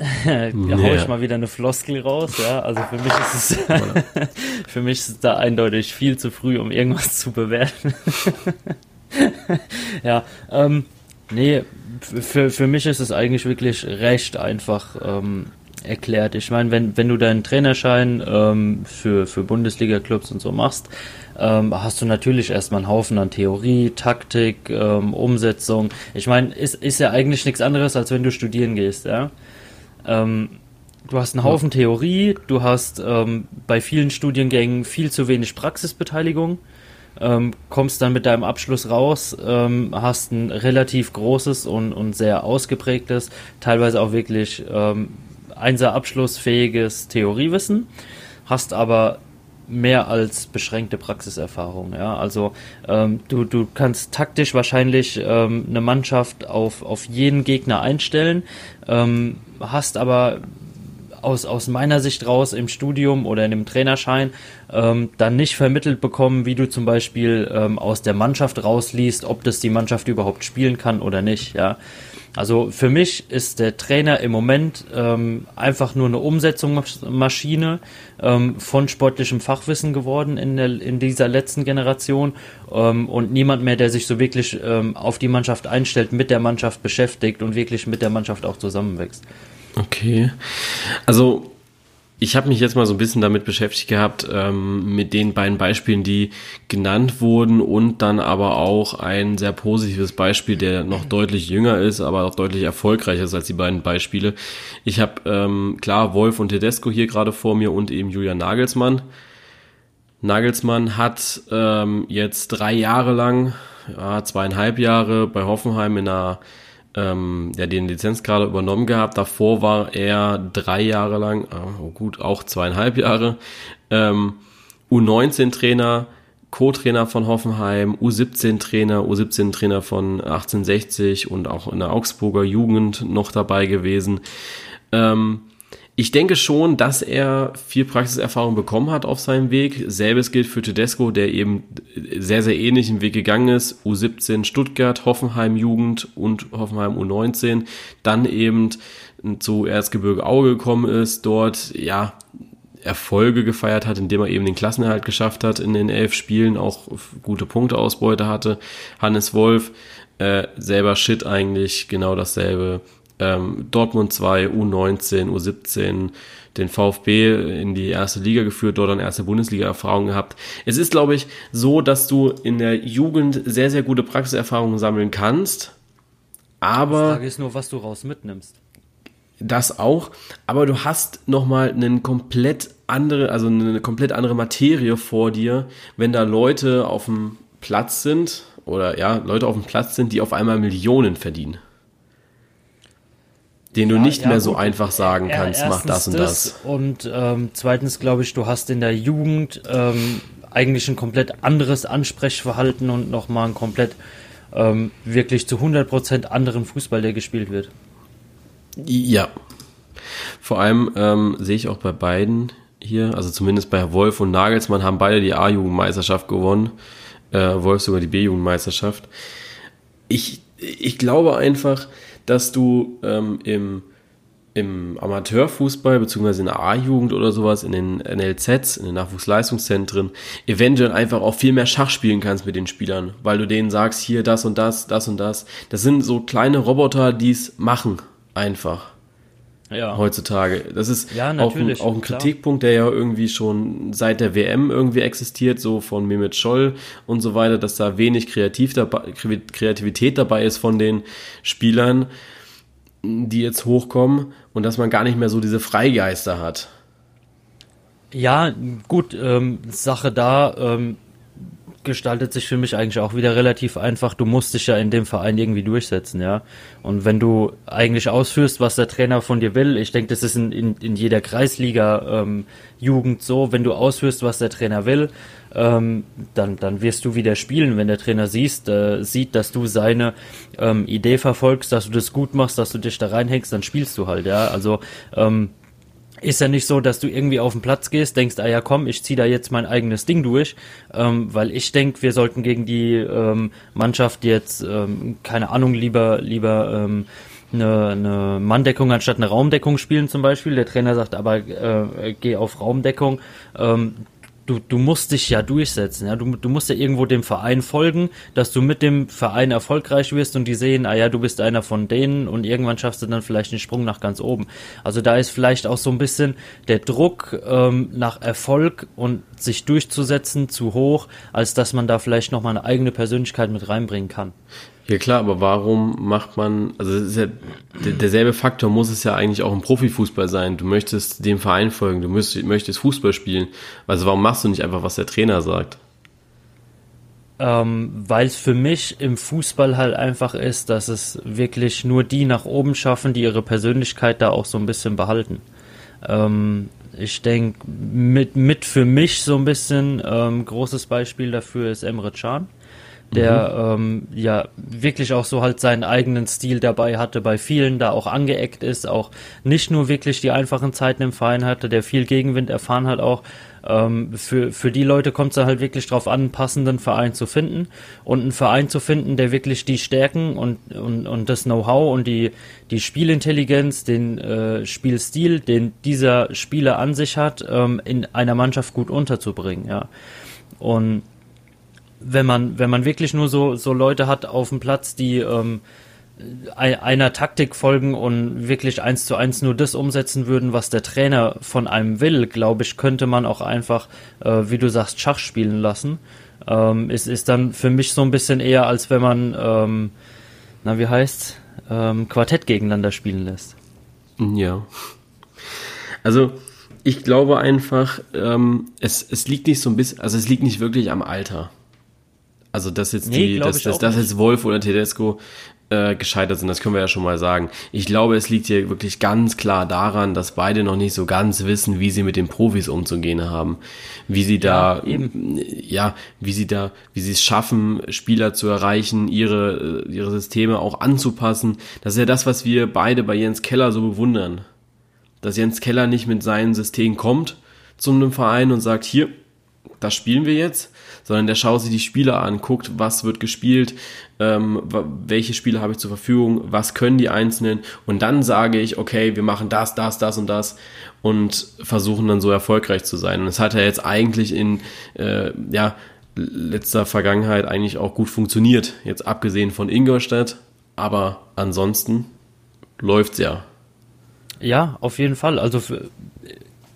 da ja. hau ich mal wieder eine Floskel raus, ja. Also für mich ist es für mich ist es da eindeutig viel zu früh, um irgendwas zu bewerten. ja, ähm, nee, für, für mich ist es eigentlich wirklich recht einfach ähm, erklärt. Ich meine, wenn, wenn du deinen Trainerschein ähm, für, für Bundesliga-Clubs und so machst, ähm, hast du natürlich erstmal einen Haufen an Theorie, Taktik, ähm, Umsetzung. Ich meine, ist, ist ja eigentlich nichts anderes, als wenn du studieren gehst, ja. Ähm, du hast einen Haufen Theorie, du hast ähm, bei vielen Studiengängen viel zu wenig Praxisbeteiligung, ähm, kommst dann mit deinem Abschluss raus, ähm, hast ein relativ großes und, und sehr ausgeprägtes, teilweise auch wirklich ähm, einser abschlussfähiges Theoriewissen, hast aber mehr als beschränkte Praxiserfahrung. Ja, also ähm, du, du kannst taktisch wahrscheinlich ähm, eine Mannschaft auf, auf jeden Gegner einstellen, ähm, hast aber aus, aus meiner Sicht raus im Studium oder in dem Trainerschein ähm, dann nicht vermittelt bekommen, wie du zum Beispiel ähm, aus der Mannschaft rausliest, ob das die Mannschaft überhaupt spielen kann oder nicht. Ja, also für mich ist der Trainer im Moment ähm, einfach nur eine Umsetzungsmaschine ähm, von sportlichem Fachwissen geworden in, der, in dieser letzten Generation ähm, und niemand mehr, der sich so wirklich ähm, auf die Mannschaft einstellt, mit der Mannschaft beschäftigt und wirklich mit der Mannschaft auch zusammenwächst. Okay. Also ich habe mich jetzt mal so ein bisschen damit beschäftigt gehabt, ähm, mit den beiden Beispielen, die genannt wurden und dann aber auch ein sehr positives Beispiel, der noch deutlich jünger ist, aber auch deutlich erfolgreicher ist als die beiden Beispiele. Ich habe ähm, klar Wolf und Tedesco hier gerade vor mir und eben Julian Nagelsmann. Nagelsmann hat ähm, jetzt drei Jahre lang, ja, zweieinhalb Jahre bei Hoffenheim in einer ähm, ja, den Lizenzkader übernommen gehabt. Davor war er drei Jahre lang, oh gut, auch zweieinhalb Jahre, ähm, U19-Trainer, Co-Trainer von Hoffenheim, U17-Trainer, U17-Trainer von 1860 und auch in der Augsburger Jugend noch dabei gewesen. Ähm, ich denke schon, dass er viel Praxiserfahrung bekommen hat auf seinem Weg. Selbes gilt für Tedesco, der eben sehr, sehr ähnlichen Weg gegangen ist. U17 Stuttgart, Hoffenheim Jugend und Hoffenheim U19. Dann eben zu Erzgebirge Auge gekommen ist, dort, ja, Erfolge gefeiert hat, indem er eben den Klassenerhalt geschafft hat in den elf Spielen, auch gute Punkteausbeute hatte. Hannes Wolf, äh, selber Shit eigentlich, genau dasselbe ähm, Dortmund 2, U19, U17, den VfB in die erste Liga geführt, dort dann erste Bundesliga-Erfahrung gehabt. Es ist, glaube ich, so, dass du in der Jugend sehr, sehr gute Praxiserfahrungen sammeln kannst, aber... Die Frage ist nur, was du raus mitnimmst. Das auch, aber du hast nochmal einen komplett andere, also eine komplett andere Materie vor dir, wenn da Leute auf dem Platz sind oder ja, Leute auf dem Platz sind, die auf einmal Millionen verdienen den du nicht ja, mehr so einfach sagen kannst, mach das und das. das. Und ähm, zweitens glaube ich, du hast in der Jugend ähm, eigentlich ein komplett anderes Ansprechverhalten und nochmal ein komplett ähm, wirklich zu 100% anderen Fußball, der gespielt wird. Ja. Vor allem ähm, sehe ich auch bei beiden hier, also zumindest bei Wolf und Nagelsmann haben beide die A-Jugendmeisterschaft gewonnen. Äh, Wolf sogar die B-Jugendmeisterschaft. Ich, ich glaube einfach, dass du ähm, im, im Amateurfußball beziehungsweise in der A-Jugend oder sowas, in den NLZs, in den Nachwuchsleistungszentren, eventuell einfach auch viel mehr Schach spielen kannst mit den Spielern, weil du denen sagst, hier das und das, das und das. Das sind so kleine Roboter, die es machen, einfach ja. heutzutage. Das ist ja, auch, ein, auch ein Kritikpunkt, der ja irgendwie schon seit der WM irgendwie existiert, so von Mehmet Scholl und so weiter, dass da wenig Kreativ dabei, Kreativität dabei ist von den Spielern, die jetzt hochkommen und dass man gar nicht mehr so diese Freigeister hat. Ja, gut, ähm, Sache da, ähm, gestaltet sich für mich eigentlich auch wieder relativ einfach. Du musst dich ja in dem Verein irgendwie durchsetzen, ja. Und wenn du eigentlich ausführst, was der Trainer von dir will, ich denke, das ist in, in, in jeder Kreisliga ähm, so, wenn du ausführst, was der Trainer will, ähm, dann, dann wirst du wieder spielen. Wenn der Trainer siehst, äh, sieht, dass du seine ähm, Idee verfolgst, dass du das gut machst, dass du dich da reinhängst, dann spielst du halt, ja. Also ähm, ist ja nicht so, dass du irgendwie auf den Platz gehst, denkst, ah ja komm, ich zieh da jetzt mein eigenes Ding durch, ähm, weil ich denke, wir sollten gegen die ähm, Mannschaft jetzt, ähm, keine Ahnung, lieber, lieber ähm, eine, eine Manndeckung anstatt eine Raumdeckung spielen zum Beispiel. Der Trainer sagt aber, äh, geh auf Raumdeckung. Ähm, du, du musst dich ja durchsetzen, ja. Du, du musst ja irgendwo dem Verein folgen, dass du mit dem Verein erfolgreich wirst und die sehen, ah ja, du bist einer von denen und irgendwann schaffst du dann vielleicht den Sprung nach ganz oben. Also da ist vielleicht auch so ein bisschen der Druck ähm, nach Erfolg und sich durchzusetzen zu hoch, als dass man da vielleicht nochmal eine eigene Persönlichkeit mit reinbringen kann. Ja klar, aber warum macht man, also ist ja der, derselbe Faktor muss es ja eigentlich auch im Profifußball sein. Du möchtest dem Verein folgen, du möchtest, möchtest Fußball spielen. Also warum machst du nicht einfach, was der Trainer sagt? Ähm, Weil es für mich im Fußball halt einfach ist, dass es wirklich nur die nach oben schaffen, die ihre Persönlichkeit da auch so ein bisschen behalten. Ähm, ich denke, mit, mit für mich so ein bisschen ähm, großes Beispiel dafür ist Emre Can der mhm. ähm, ja wirklich auch so halt seinen eigenen Stil dabei hatte, bei vielen da auch angeeckt ist, auch nicht nur wirklich die einfachen Zeiten im Verein hatte, der viel Gegenwind erfahren hat auch. Ähm, für, für die Leute kommt es halt wirklich drauf an, einen passenden Verein zu finden und einen Verein zu finden, der wirklich die Stärken und, und, und das Know-how und die, die Spielintelligenz, den äh, Spielstil, den dieser Spieler an sich hat, ähm, in einer Mannschaft gut unterzubringen, ja. Und wenn man, wenn man wirklich nur so, so Leute hat auf dem Platz, die ähm, einer Taktik folgen und wirklich eins zu eins nur das umsetzen würden, was der Trainer von einem will, glaube ich, könnte man auch einfach, äh, wie du sagst, Schach spielen lassen. Ähm, es ist dann für mich so ein bisschen eher, als wenn man, ähm, na wie heißt's, ähm, Quartett gegeneinander spielen lässt. Ja. Also ich glaube einfach, ähm, es, es liegt nicht so ein bisschen, also es liegt nicht wirklich am Alter. Also dass jetzt nee, die, dass, dass, dass jetzt Wolf oder Tedesco äh, gescheitert sind, das können wir ja schon mal sagen. Ich glaube, es liegt hier wirklich ganz klar daran, dass beide noch nicht so ganz wissen, wie sie mit den Profis umzugehen haben, wie sie da, ja, ja wie sie da, wie sie es schaffen, Spieler zu erreichen, ihre äh, ihre Systeme auch anzupassen. Das ist ja das, was wir beide bei Jens Keller so bewundern, dass Jens Keller nicht mit seinem System kommt zu einem Verein und sagt, hier, das spielen wir jetzt, sondern der schaut sich die Spieler an, guckt, was wird gespielt, ähm, welche Spiele habe ich zur Verfügung, was können die Einzelnen und dann sage ich, okay, wir machen das, das, das und das und versuchen dann so erfolgreich zu sein. Und es hat ja jetzt eigentlich in äh, ja, letzter Vergangenheit eigentlich auch gut funktioniert, jetzt abgesehen von Ingolstadt, aber ansonsten läuft's ja. Ja, auf jeden Fall. Also für,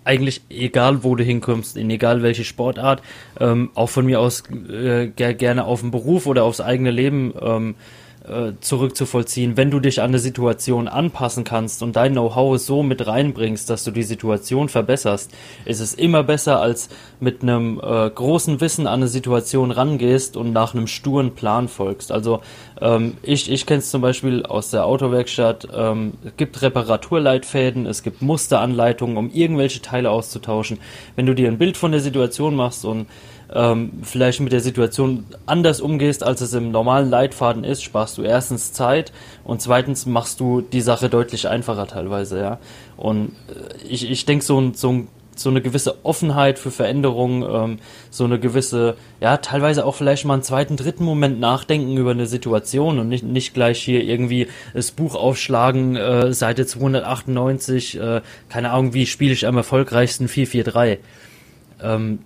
eigentlich egal, wo du hinkommst, in egal welche Sportart, ähm, auch von mir aus äh, gerne auf den Beruf oder aufs eigene Leben ähm, äh, zurückzuvollziehen, wenn du dich an eine Situation anpassen kannst und dein Know-how so mit reinbringst, dass du die Situation verbesserst, ist es immer besser, als mit einem äh, großen Wissen an eine Situation rangehst und nach einem sturen Plan folgst. Also ähm, ich, ich kenne es zum Beispiel aus der Autowerkstatt, ähm, es gibt Reparaturleitfäden, es gibt Musteranleitungen, um irgendwelche Teile auszutauschen. Wenn du dir ein Bild von der Situation machst und ähm, vielleicht mit der Situation anders umgehst, als es im normalen Leitfaden ist, sparst du erstens Zeit und zweitens machst du die Sache deutlich einfacher teilweise, ja. Und äh, ich, ich denke, so ein, so ein so eine gewisse Offenheit für Veränderungen, ähm, so eine gewisse, ja, teilweise auch vielleicht mal einen zweiten, dritten Moment nachdenken über eine Situation und nicht, nicht gleich hier irgendwie das Buch aufschlagen, äh, Seite 298, äh, keine Ahnung, wie spiele ich am erfolgreichsten 443. Ähm,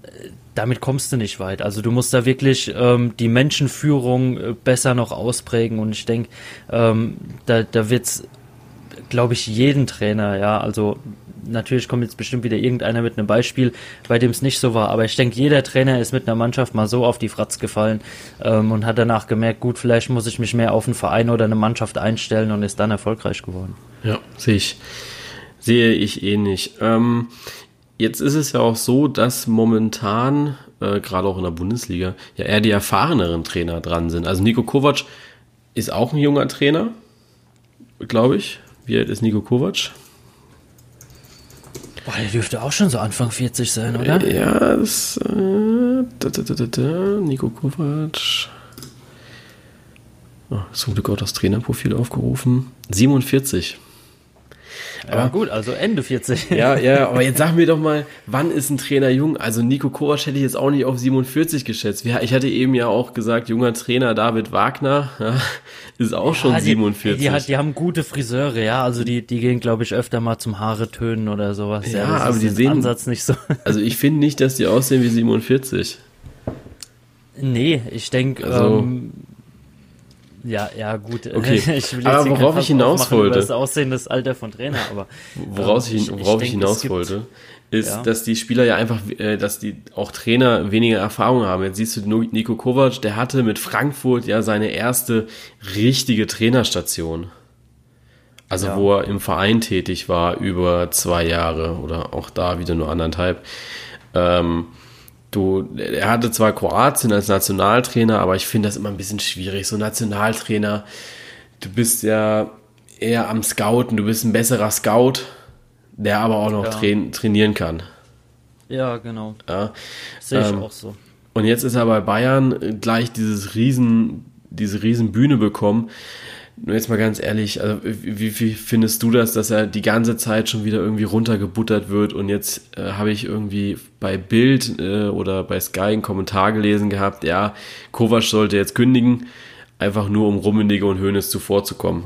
damit kommst du nicht weit. Also du musst da wirklich ähm, die Menschenführung äh, besser noch ausprägen und ich denke, ähm, da, da wird's, glaube ich, jeden Trainer, ja, also natürlich kommt jetzt bestimmt wieder irgendeiner mit einem Beispiel, bei dem es nicht so war, aber ich denke, jeder Trainer ist mit einer Mannschaft mal so auf die Fratz gefallen ähm, und hat danach gemerkt, gut, vielleicht muss ich mich mehr auf einen Verein oder eine Mannschaft einstellen und ist dann erfolgreich geworden. Ja, sehe ich. Sehe ich ähnlich. Ähm, Jetzt ist es ja auch so, dass momentan, äh, gerade auch in der Bundesliga, ja eher die erfahreneren Trainer dran sind. Also Nico Kovac ist auch ein junger Trainer, glaube ich. Wie alt ist Nico Kovac? Boah, der dürfte auch schon so Anfang 40 sein, oder? Ja, das, äh, da, da, da, da, Nico Kovac. Oh, zum Glück auch das Trainerprofil aufgerufen. 47. Aber gut, also Ende 40. Ja, ja, aber jetzt sag mir doch mal, wann ist ein Trainer jung? Also Nico Kovac hätte ich jetzt auch nicht auf 47 geschätzt. Ich hatte eben ja auch gesagt, junger Trainer David Wagner ja, ist auch ja, schon die, 47. Die, die, haben gute Friseure, ja, also die, die gehen, glaube ich, öfter mal zum Haare tönen oder sowas. Ja, ja aber die sehen Ansatz nicht so. Also ich finde nicht, dass die aussehen wie 47. Nee, ich denke, also, ähm, ja, ja, gut. Okay. Ich aber worauf ich hinaus wollte. Das Aussehen des Alter von Trainer, aber. Woraus ähm, ich, worauf ich, ich hinaus gibt, wollte, ist, ja. dass die Spieler ja einfach, äh, dass die auch Trainer weniger Erfahrung haben. Jetzt siehst du Nico Kovac, der hatte mit Frankfurt ja seine erste richtige Trainerstation. Also ja. wo er im Verein tätig war über zwei Jahre oder auch da wieder nur anderthalb. Ähm, du, er hatte zwar Kroatien als Nationaltrainer, aber ich finde das immer ein bisschen schwierig. So Nationaltrainer, du bist ja eher am Scouten, du bist ein besserer Scout, der aber auch noch ja. tra trainieren kann. Ja, genau. Ja. Sehe ich ähm, auch so. Und jetzt ist er bei Bayern gleich dieses riesen, diese riesen Bühne bekommen. Nur jetzt mal ganz ehrlich, also wie, wie findest du das, dass er die ganze Zeit schon wieder irgendwie runtergebuttert wird und jetzt äh, habe ich irgendwie bei Bild äh, oder bei Sky einen Kommentar gelesen gehabt, ja, Kovac sollte jetzt kündigen, einfach nur um Rummenigge und Hoeneß zuvorzukommen.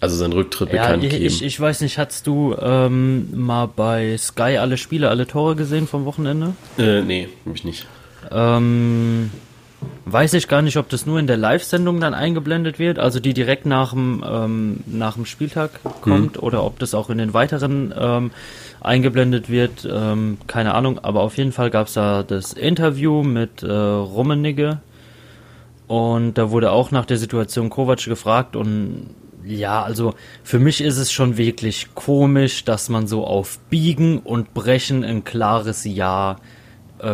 Also sein Rücktritt ja, bekannt ich, geben. Ich, ich weiß nicht, hast du ähm, mal bei Sky alle Spiele, alle Tore gesehen vom Wochenende? Äh, nee, mich nicht. Ähm, Weiß ich gar nicht, ob das nur in der Live-Sendung dann eingeblendet wird, also die direkt nach dem, ähm, nach dem Spieltag kommt, mhm. oder ob das auch in den weiteren ähm, eingeblendet wird. Ähm, keine Ahnung, aber auf jeden Fall gab es da das Interview mit äh, Rummenigge und da wurde auch nach der Situation Kovac gefragt und ja, also für mich ist es schon wirklich komisch, dass man so auf Biegen und Brechen ein klares Ja äh,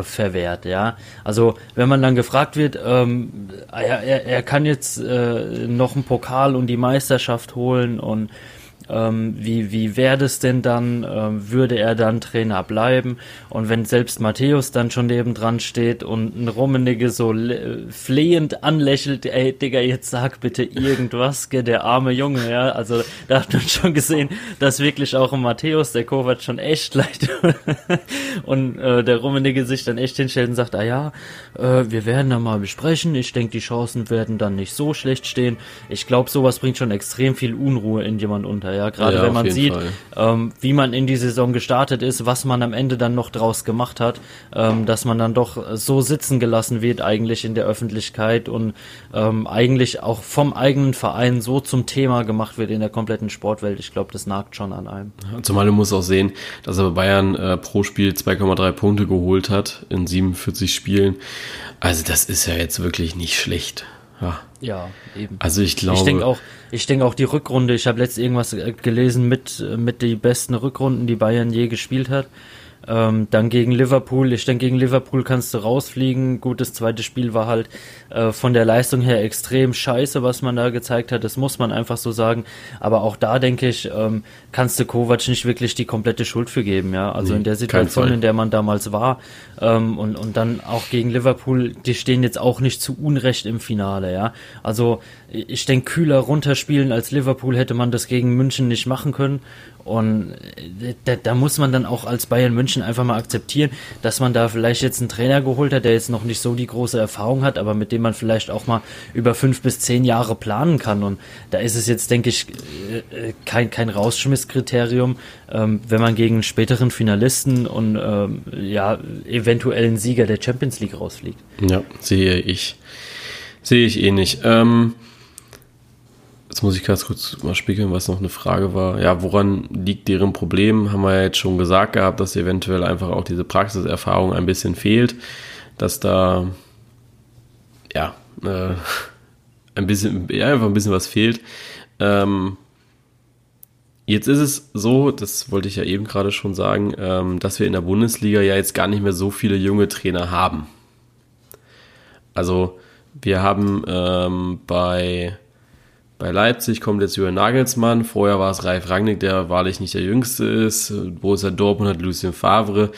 verwehrt, ja. Also wenn man dann gefragt wird, ähm, er, er, er kann jetzt äh, noch einen Pokal und die Meisterschaft holen und ähm, wie, wie wäre das denn dann? Ähm, würde er dann Trainer bleiben? Und wenn selbst Matthäus dann schon nebendran steht und ein Rummenigge so flehend anlächelt, ey, Digga, jetzt sag bitte irgendwas, gell, der arme Junge, ja. Also da hat man schon gesehen, dass wirklich auch ein Matthäus, der Kovac schon echt leid und äh, der Rummenigge sich dann echt hinstellt und sagt, ah ja, äh, wir werden da mal besprechen. Ich denke, die Chancen werden dann nicht so schlecht stehen. Ich glaube, sowas bringt schon extrem viel Unruhe in jemand unter, ja. Gerade ja, wenn man sieht, ähm, wie man in die Saison gestartet ist, was man am Ende dann noch draus gemacht hat, ähm, dass man dann doch so sitzen gelassen wird eigentlich in der Öffentlichkeit und ähm, eigentlich auch vom eigenen Verein so zum Thema gemacht wird in der kompletten Sportwelt. Ich glaube, das nagt schon an einem. Zumal du musst auch sehen, dass er bei Bayern äh, pro Spiel 2,3 Punkte geholt hat in 47 Spielen. Also das ist ja jetzt wirklich nicht schlecht. Ja, ja eben. Also ich glaube. Ich denke auch, ich denke auch die Rückrunde. Ich habe letztens irgendwas äh, gelesen mit äh, mit die besten Rückrunden, die Bayern je gespielt hat. Ähm, dann gegen Liverpool. Ich denke, gegen Liverpool kannst du rausfliegen. Gut, das zweite Spiel war halt äh, von der Leistung her extrem scheiße, was man da gezeigt hat. Das muss man einfach so sagen. Aber auch da, denke ich, ähm, kannst du Kovac nicht wirklich die komplette Schuld für geben. Ja, Also nee, in der Situation, in der man damals war ähm, und, und dann auch gegen Liverpool, die stehen jetzt auch nicht zu Unrecht im Finale. Ja, Also ich denke, kühler runterspielen als Liverpool hätte man das gegen München nicht machen können. Und äh, da, da, muss man dann auch als Bayern München einfach mal akzeptieren, dass man da vielleicht jetzt einen Trainer geholt hat, der jetzt noch nicht so die große Erfahrung hat, aber mit dem man vielleicht auch mal über fünf bis zehn Jahre planen kann. Und da ist es jetzt, denke ich, äh, äh, kein, kein Rausschmisskriterium, ähm, wenn man gegen einen späteren Finalisten und ähm, ja, eventuellen Sieger der Champions League rausfliegt. Ja, sehe ich. Sehe ich eh nicht. Ähm Jetzt muss ich ganz kurz mal spiegeln, was noch eine Frage war. Ja, woran liegt deren Problem? Haben wir ja jetzt schon gesagt gehabt, dass eventuell einfach auch diese Praxiserfahrung ein bisschen fehlt, dass da ja äh, ein bisschen, ja, einfach ein bisschen was fehlt. Ähm, jetzt ist es so, das wollte ich ja eben gerade schon sagen, ähm, dass wir in der Bundesliga ja jetzt gar nicht mehr so viele junge Trainer haben. Also wir haben ähm, bei bei Leipzig kommt jetzt Jürgen Nagelsmann. Vorher war es Ralf Rangnick, der wahrlich nicht der Jüngste ist. Borussia Dortmund hat Lucien Favre.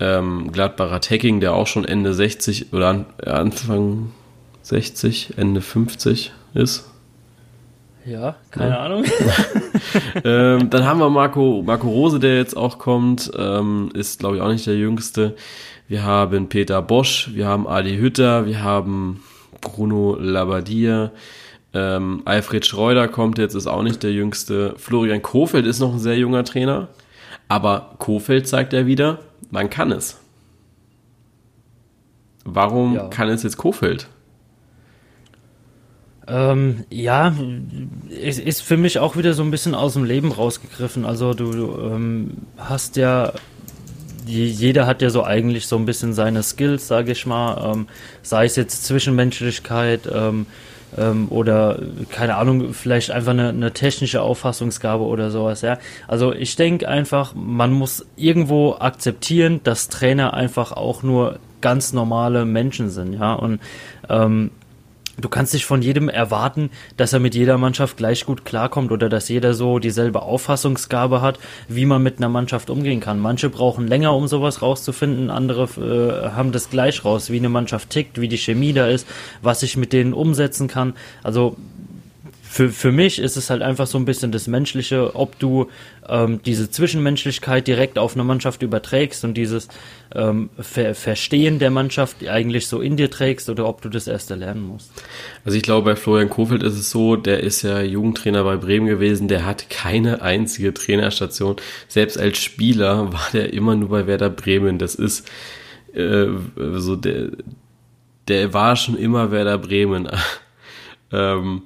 Ähm, Gladbacher Tecking, der auch schon Ende 60 oder Anfang 60, Ende 50 ist. Ja, keine ja. Ahnung. ähm, dann haben wir Marco, Marco Rose, der jetzt auch kommt, ähm, ist glaube ich auch nicht der Jüngste. Wir haben Peter Bosch, wir haben Ali Hütter, wir haben Bruno Labbadia, ähm, Alfred Schreuder kommt jetzt, ist auch nicht der jüngste. Florian Kofeld ist noch ein sehr junger Trainer. Aber Kofeld zeigt ja wieder, man kann es. Warum ja. kann es jetzt Kofeld? Ähm, ja, es ist für mich auch wieder so ein bisschen aus dem Leben rausgegriffen. Also du, du ähm, hast ja, jeder hat ja so eigentlich so ein bisschen seine Skills, sage ich mal. Ähm, sei es jetzt Zwischenmenschlichkeit, ähm, oder keine Ahnung, vielleicht einfach eine, eine technische Auffassungsgabe oder sowas, ja. Also ich denke einfach, man muss irgendwo akzeptieren, dass Trainer einfach auch nur ganz normale Menschen sind, ja. Und ähm, du kannst nicht von jedem erwarten, dass er mit jeder Mannschaft gleich gut klarkommt oder dass jeder so dieselbe Auffassungsgabe hat, wie man mit einer Mannschaft umgehen kann. Manche brauchen länger, um sowas rauszufinden, andere äh, haben das gleich raus, wie eine Mannschaft tickt, wie die Chemie da ist, was ich mit denen umsetzen kann. Also für, für mich ist es halt einfach so ein bisschen das Menschliche, ob du ähm, diese Zwischenmenschlichkeit direkt auf eine Mannschaft überträgst und dieses ähm, Ver Verstehen der Mannschaft eigentlich so in dir trägst oder ob du das erst erlernen musst. Also ich glaube, bei Florian Kofeld ist es so, der ist ja Jugendtrainer bei Bremen gewesen, der hat keine einzige Trainerstation. Selbst als Spieler war der immer nur bei Werder Bremen. Das ist äh, so der der war schon immer Werder Bremen. ähm,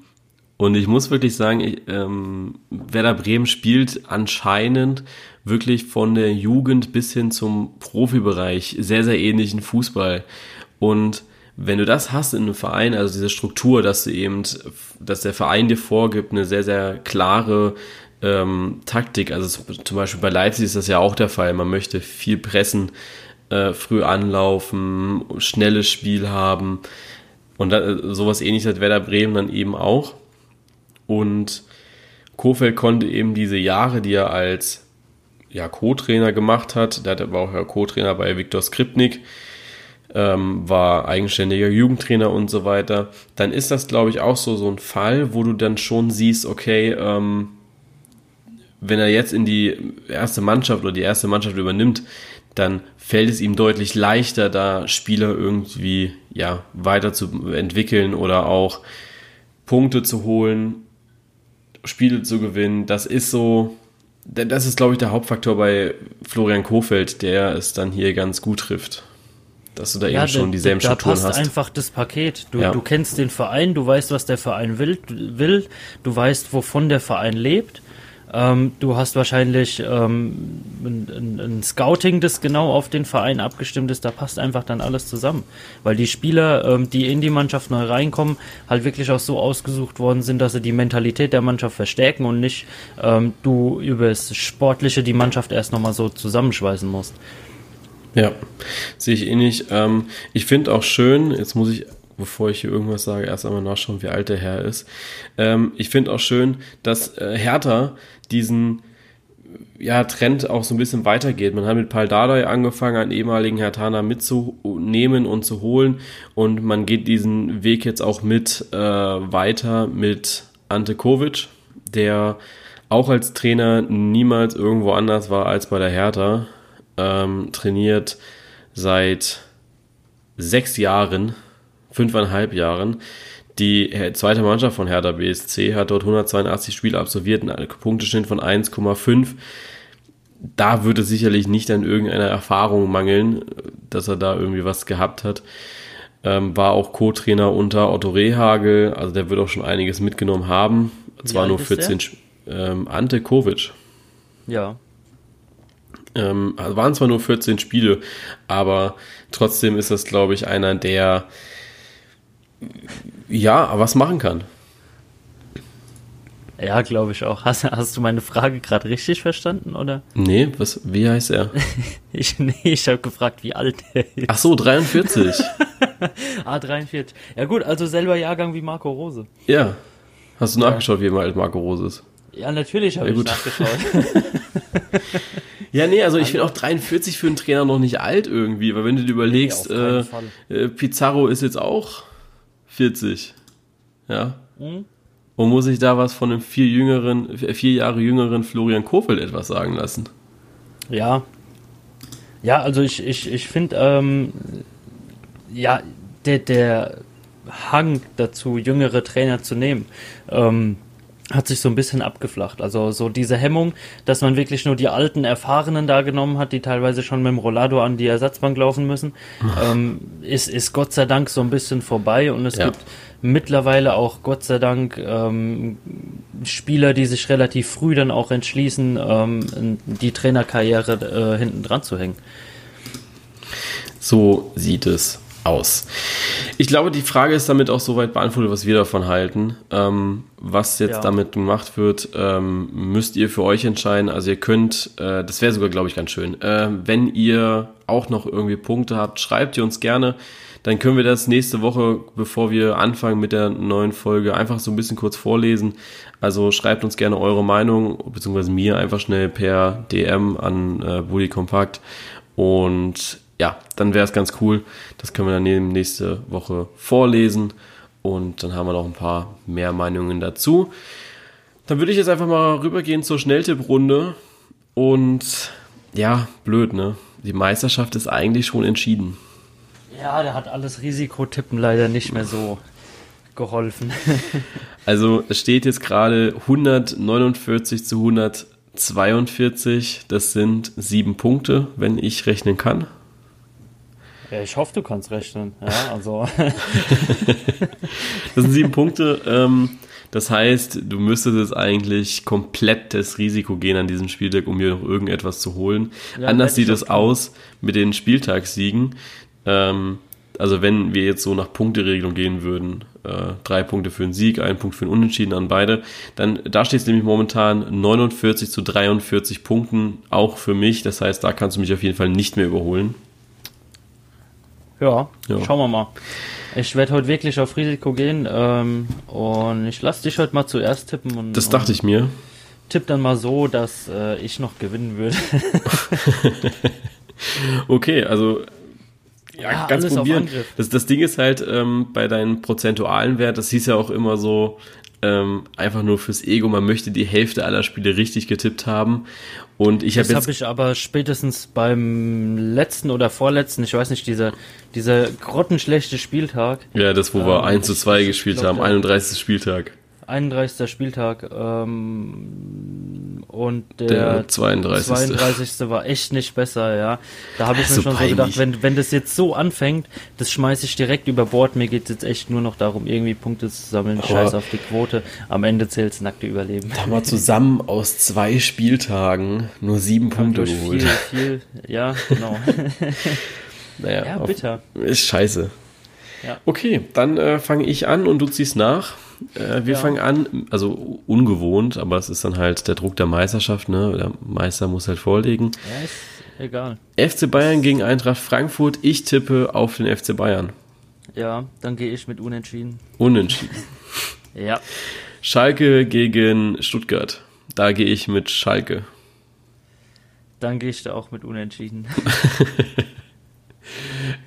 und ich muss wirklich sagen, ich, ähm, Werder Bremen spielt anscheinend wirklich von der Jugend bis hin zum Profibereich sehr, sehr ähnlichen Fußball. Und wenn du das hast in einem Verein, also diese Struktur, dass du eben, dass der Verein dir vorgibt, eine sehr, sehr klare ähm, Taktik, also zum Beispiel bei Leipzig ist das ja auch der Fall, man möchte viel pressen, äh, früh anlaufen, schnelles Spiel haben und da, sowas ähnliches hat Werder Bremen dann eben auch. Und Kofeld konnte eben diese Jahre, die er als ja, Co-Trainer gemacht hat, der war auch Co-Trainer bei Viktor Skripnik, ähm, war eigenständiger Jugendtrainer und so weiter, dann ist das, glaube ich, auch so, so ein Fall, wo du dann schon siehst, okay, ähm, wenn er jetzt in die erste Mannschaft oder die erste Mannschaft übernimmt, dann fällt es ihm deutlich leichter, da Spieler irgendwie ja, weiterzuentwickeln oder auch Punkte zu holen Spiele zu gewinnen. Das ist so, das ist, glaube ich, der Hauptfaktor bei Florian Kofeld, der es dann hier ganz gut trifft. Dass du da ja, eben schon dieselben da Strukturen hast. Da passt einfach das Paket. Du, ja. du kennst den Verein, du weißt, was der Verein will, will, du weißt, wovon der Verein lebt ähm, du hast wahrscheinlich ähm, ein, ein, Scouting, das genau auf den Verein abgestimmt ist. Da passt einfach dann alles zusammen. Weil die Spieler, ähm, die in die Mannschaft neu reinkommen, halt wirklich auch so ausgesucht worden sind, dass sie die Mentalität der Mannschaft verstärken und nicht ähm, du über das Sportliche die Mannschaft erst nochmal so zusammenschweißen musst. Ja, sehe ich ähnlich. Ähm, ich finde auch schön, jetzt muss ich bevor ich hier irgendwas sage, erst einmal nachschauen, wie alt der Herr ist. Ähm, ich finde auch schön, dass äh, Hertha diesen ja, Trend auch so ein bisschen weitergeht. Man hat mit Paul Dardai angefangen, einen ehemaligen Hertaner mitzunehmen und zu holen und man geht diesen Weg jetzt auch mit äh, weiter mit Ante Kovic, der auch als Trainer niemals irgendwo anders war als bei der Hertha, ähm, trainiert seit sechs Jahren, fünfeinhalb Jahren die zweite Mannschaft von Hertha BSC hat dort 182 Spiele absolviert, einen Punkteschnitt von 1,5. Da würde sicherlich nicht an irgendeiner Erfahrung mangeln, dass er da irgendwie was gehabt hat. Ähm, war auch Co-Trainer unter Otto Rehagel, also der wird auch schon einiges mitgenommen haben. Zwar nur 14 ähm, Ante Kovic. Ja. Ähm, also waren zwar nur 14 Spiele, aber trotzdem ist das, glaube ich, einer, der ja, was machen kann. Ja, glaube ich auch. Hast, hast du meine Frage gerade richtig verstanden, oder? Nee, was, wie heißt er? ich nee, ich habe gefragt, wie alt er ist. Ach so, 43. ah, 43. Ja gut, also selber Jahrgang wie Marco Rose. Ja. Hast du nachgeschaut, wie alt Marco Rose ist? Ja, natürlich habe ja, ich nachgeschaut. ja, nee, also ich finde auch 43 für einen Trainer noch nicht alt irgendwie, weil wenn du dir überlegst, nee, äh, Pizarro ist jetzt auch 40. Ja. Mhm. Und muss ich da was von einem vier jüngeren, vier Jahre jüngeren Florian Kofeld etwas sagen lassen? Ja. Ja, also ich, ich, ich finde, ähm, ja, der, der Hang dazu, jüngere Trainer zu nehmen, ähm, hat sich so ein bisschen abgeflacht. Also so diese Hemmung, dass man wirklich nur die alten Erfahrenen da genommen hat, die teilweise schon mit dem Rollado an die Ersatzbank laufen müssen, ähm, ist, ist Gott sei Dank so ein bisschen vorbei und es ja. gibt mittlerweile auch Gott sei Dank ähm, Spieler, die sich relativ früh dann auch entschließen, ähm, die Trainerkarriere äh, hinten dran zu hängen. So sieht es aus. Ich glaube, die Frage ist damit auch soweit beantwortet, was wir davon halten. Ähm, was jetzt ja. damit gemacht wird, ähm, müsst ihr für euch entscheiden. Also ihr könnt, äh, das wäre sogar, glaube ich, ganz schön. Äh, wenn ihr auch noch irgendwie Punkte habt, schreibt ihr uns gerne. Dann können wir das nächste Woche, bevor wir anfangen mit der neuen Folge, einfach so ein bisschen kurz vorlesen. Also schreibt uns gerne eure Meinung, beziehungsweise mir einfach schnell per DM an äh, Bully Kompakt. Und ja, dann wäre es ganz cool. Das können wir dann nächste Woche vorlesen und dann haben wir noch ein paar mehr Meinungen dazu. Dann würde ich jetzt einfach mal rübergehen zur Schnelltipprunde und ja, blöd, ne? Die Meisterschaft ist eigentlich schon entschieden. Ja, da hat alles Risikotippen leider nicht mehr so geholfen. also es steht jetzt gerade 149 zu 142. Das sind sieben Punkte, wenn ich rechnen kann. Ja, ich hoffe, du kannst rechnen. Ja, also. das sind sieben Punkte. Ähm, das heißt, du müsstest jetzt eigentlich komplettes Risiko gehen an diesem Spieltag, um hier noch irgendetwas zu holen. Ja, Anders sieht es aus mit den Spieltagssiegen. Ähm, also wenn wir jetzt so nach Punkteregelung gehen würden, äh, drei Punkte für einen Sieg, ein Punkt für einen Unentschieden an beide, dann da steht es nämlich momentan 49 zu 43 Punkten, auch für mich. Das heißt, da kannst du mich auf jeden Fall nicht mehr überholen. Ja, ja. schauen wir mal. Ich werde heute wirklich auf Risiko gehen ähm, und ich lasse dich heute mal zuerst tippen. Und, das dachte ich mir. Tipp dann mal so, dass äh, ich noch gewinnen würde. okay, also ja, ja ganz probieren. Das, das Ding ist halt ähm, bei deinem prozentualen Wert, das hieß ja auch immer so, ähm, einfach nur fürs Ego, man möchte die Hälfte aller Spiele richtig getippt haben. Und ich habe jetzt. Das habe ich aber spätestens beim letzten oder vorletzten, ich weiß nicht, dieser, dieser grottenschlechte Spieltag. Ja, das, wo ähm, wir 1 zu 2 gespielt glaub, haben, 31. Spieltag. 31. Spieltag ähm, und der, der 32. 32. war echt nicht besser, ja. Da habe ich mir so schon peinlich. so gedacht, wenn, wenn das jetzt so anfängt, das schmeiße ich direkt über Bord. Mir geht es jetzt echt nur noch darum, irgendwie Punkte zu sammeln. Scheiß auf die Quote. Am Ende zählt's nackte Überleben. Da haben wir zusammen aus zwei Spieltagen nur sieben Punkte geholt. Viel, viel, ja, genau. naja, ja, bitter. Auf, ist scheiße. Ja. Okay, dann äh, fange ich an und du ziehst nach. Äh, wir ja. fangen an, also ungewohnt, aber es ist dann halt der Druck der Meisterschaft, ne? Der Meister muss halt vorlegen. Ja, ist egal. FC Bayern gegen Eintracht Frankfurt. Ich tippe auf den FC Bayern. Ja, dann gehe ich mit Unentschieden. Unentschieden. ja. Schalke gegen Stuttgart. Da gehe ich mit Schalke. Dann gehe ich da auch mit Unentschieden.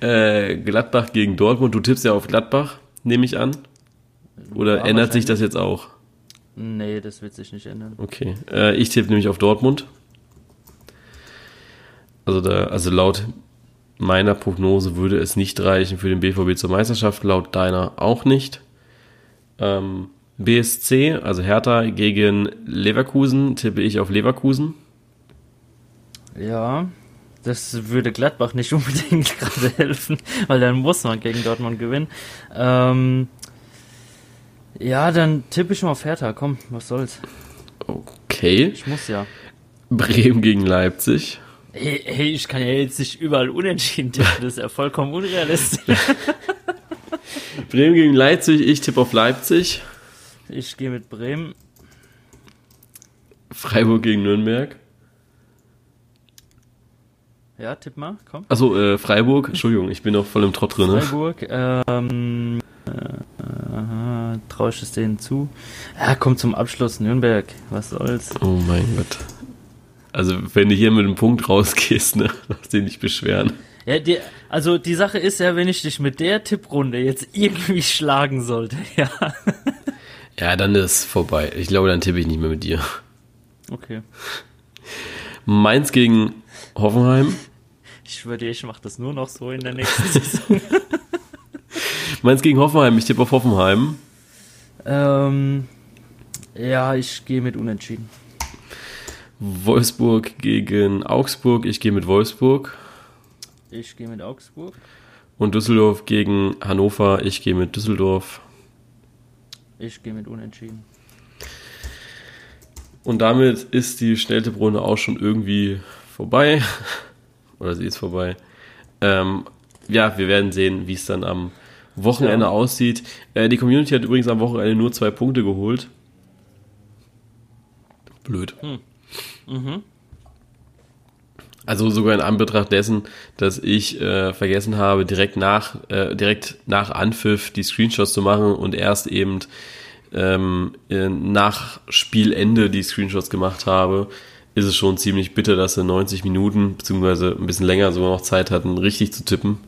äh, Gladbach gegen Dortmund. Du tippst ja auf Gladbach, nehme ich an. Oder ja, ändert sich das jetzt auch? Nee, das wird sich nicht ändern. Okay. Äh, ich tippe nämlich auf Dortmund. Also, da, also laut meiner Prognose würde es nicht reichen für den BVB zur Meisterschaft, laut deiner auch nicht. Ähm, BSC, also Hertha gegen Leverkusen, tippe ich auf Leverkusen. Ja, das würde Gladbach nicht unbedingt gerade helfen, weil dann muss man gegen Dortmund gewinnen. Ähm, ja, dann tippe ich mal auf Hertha. Komm, was soll's. Okay. Ich muss ja. Bremen gegen Leipzig. Hey, hey ich kann ja jetzt nicht überall unentschieden tippen. Das ist ja vollkommen unrealistisch. Bremen gegen Leipzig. Ich tippe auf Leipzig. Ich gehe mit Bremen. Freiburg gegen Nürnberg. Ja, tipp mal, komm. Achso, äh, Freiburg. Entschuldigung, ich bin noch voll im Trott drin. Ne? Freiburg, ähm, äh, traue ich es denen zu. Ja, kommt zum Abschluss Nürnberg. Was soll's? Oh mein Gott. Also, wenn du hier mit einem Punkt rausgehst, ne, lass dich nicht beschweren. Ja, die, also die Sache ist ja, wenn ich dich mit der Tipprunde jetzt irgendwie schlagen sollte, ja. Ja, dann ist vorbei. Ich glaube, dann tippe ich nicht mehr mit dir. Okay. Mainz gegen Hoffenheim. Ich schwöre dir, ich mache das nur noch so in der nächsten Saison. Mainz gegen Hoffenheim. Ich tippe auf Hoffenheim. Ähm, ja, ich gehe mit Unentschieden. Wolfsburg gegen Augsburg. Ich gehe mit Wolfsburg. Ich gehe mit Augsburg. Und Düsseldorf gegen Hannover. Ich gehe mit Düsseldorf. Ich gehe mit Unentschieden. Und damit ist die Schnelltipprunde auch schon irgendwie vorbei. Oder sie ist vorbei. Ähm, ja, wir werden sehen, wie es dann am Wochenende ja. aussieht. Äh, die Community hat übrigens am Wochenende nur zwei Punkte geholt. Blöd. Hm. Mhm. Also sogar in Anbetracht dessen, dass ich äh, vergessen habe, direkt nach, äh, direkt nach Anpfiff die Screenshots zu machen und erst eben ähm, nach Spielende die Screenshots gemacht habe, ist es schon ziemlich bitter, dass sie 90 Minuten, beziehungsweise ein bisschen länger sogar noch Zeit hatten, richtig zu tippen.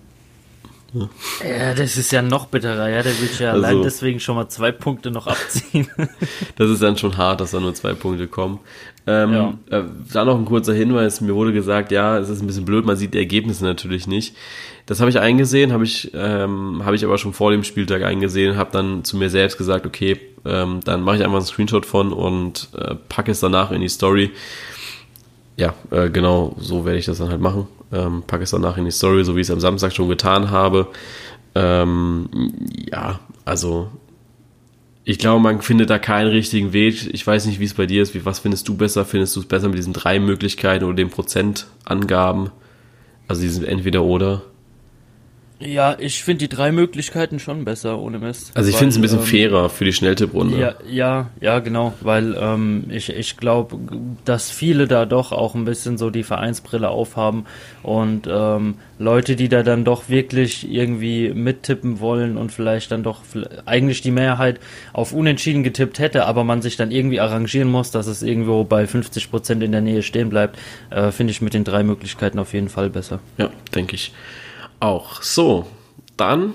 Ja, das ist ja noch bitterer, ja. Der will ja also, allein deswegen schon mal zwei Punkte noch abziehen. das ist dann schon hart, dass da nur zwei Punkte kommen. Ähm, ja. äh, da noch ein kurzer Hinweis. Mir wurde gesagt, ja, es ist ein bisschen blöd, man sieht die Ergebnisse natürlich nicht. Das habe ich eingesehen, habe ich, ähm, hab ich aber schon vor dem Spieltag eingesehen, habe dann zu mir selbst gesagt, okay, ähm, dann mache ich einfach einen Screenshot von und äh, packe es danach in die Story. Ja, äh, genau so werde ich das dann halt machen. Ähm, packe es danach in die Story, so wie ich es am Samstag schon getan habe. Ähm, ja, also ich glaube, man findet da keinen richtigen Weg. Ich weiß nicht, wie es bei dir ist. Wie, was findest du besser? Findest du es besser mit diesen drei Möglichkeiten oder den Prozentangaben? Also diesen entweder oder? Ja, ich finde die drei Möglichkeiten schon besser, ohne Mist. Also ich finde es ein bisschen ähm, fairer für die Schnelltipprunde. Ja, ja, ja, genau, weil ähm, ich, ich glaube, dass viele da doch auch ein bisschen so die Vereinsbrille aufhaben und ähm, Leute, die da dann doch wirklich irgendwie mittippen wollen und vielleicht dann doch eigentlich die Mehrheit auf Unentschieden getippt hätte, aber man sich dann irgendwie arrangieren muss, dass es irgendwo bei 50 Prozent in der Nähe stehen bleibt, äh, finde ich mit den drei Möglichkeiten auf jeden Fall besser. Ja, denke ich auch. So, dann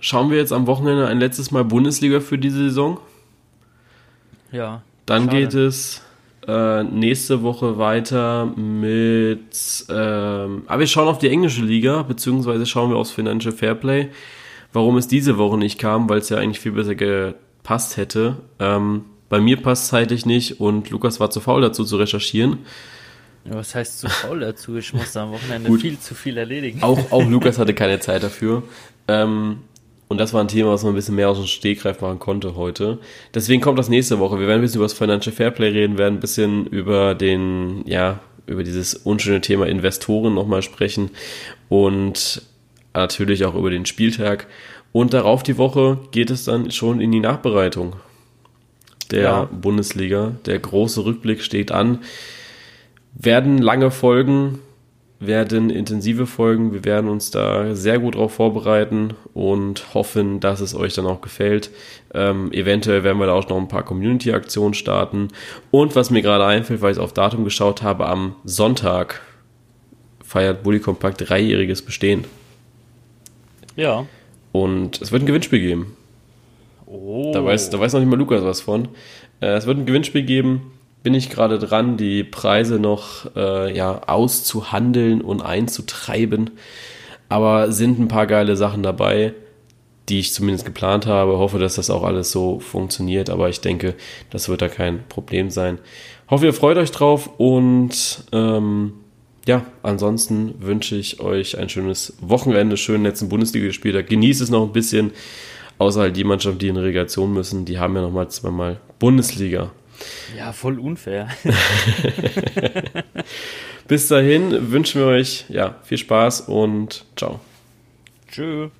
schauen wir jetzt am Wochenende ein letztes Mal Bundesliga für diese Saison. Ja. Dann schade. geht es äh, nächste Woche weiter mit. Ähm, aber wir schauen auf die englische Liga, beziehungsweise schauen wir aufs Financial Fairplay. Warum es diese Woche nicht kam, weil es ja eigentlich viel besser gepasst hätte. Ähm, bei mir passt es zeitlich nicht und Lukas war zu faul dazu zu recherchieren. Was heißt zu faul dazu? Ich musste am Wochenende viel zu viel erledigen. Auch, auch Lukas hatte keine Zeit dafür. Ähm, und das war ein Thema, was man ein bisschen mehr aus dem Stegreif machen konnte heute. Deswegen kommt das nächste Woche. Wir werden ein bisschen über das Financial Fairplay reden, werden ein bisschen über den, ja, über dieses unschöne Thema Investoren nochmal sprechen und natürlich auch über den Spieltag. Und darauf die Woche geht es dann schon in die Nachbereitung der ja. Bundesliga. Der große Rückblick steht an werden lange Folgen, werden intensive Folgen. Wir werden uns da sehr gut darauf vorbereiten und hoffen, dass es euch dann auch gefällt. Ähm, eventuell werden wir da auch noch ein paar Community-Aktionen starten. Und was mir gerade einfällt, weil ich auf Datum geschaut habe, am Sonntag feiert Bully Compact dreijähriges Bestehen. Ja. Und es wird ein Gewinnspiel geben. Oh. Da weiß, da weiß noch nicht mal Lukas was von. Äh, es wird ein Gewinnspiel geben bin ich gerade dran, die Preise noch äh, ja, auszuhandeln und einzutreiben. Aber sind ein paar geile Sachen dabei, die ich zumindest geplant habe. Hoffe, dass das auch alles so funktioniert, aber ich denke, das wird da kein Problem sein. Hoffe, ihr freut euch drauf und ähm, ja, ansonsten wünsche ich euch ein schönes Wochenende, schönen letzten Bundesliga-Spieltag. Genießt es noch ein bisschen, außer halt die Mannschaften, die in Relegation müssen, die haben ja noch mal zweimal Bundesliga. Ja, voll unfair. Bis dahin wünschen wir euch ja, viel Spaß und ciao. Tschüss.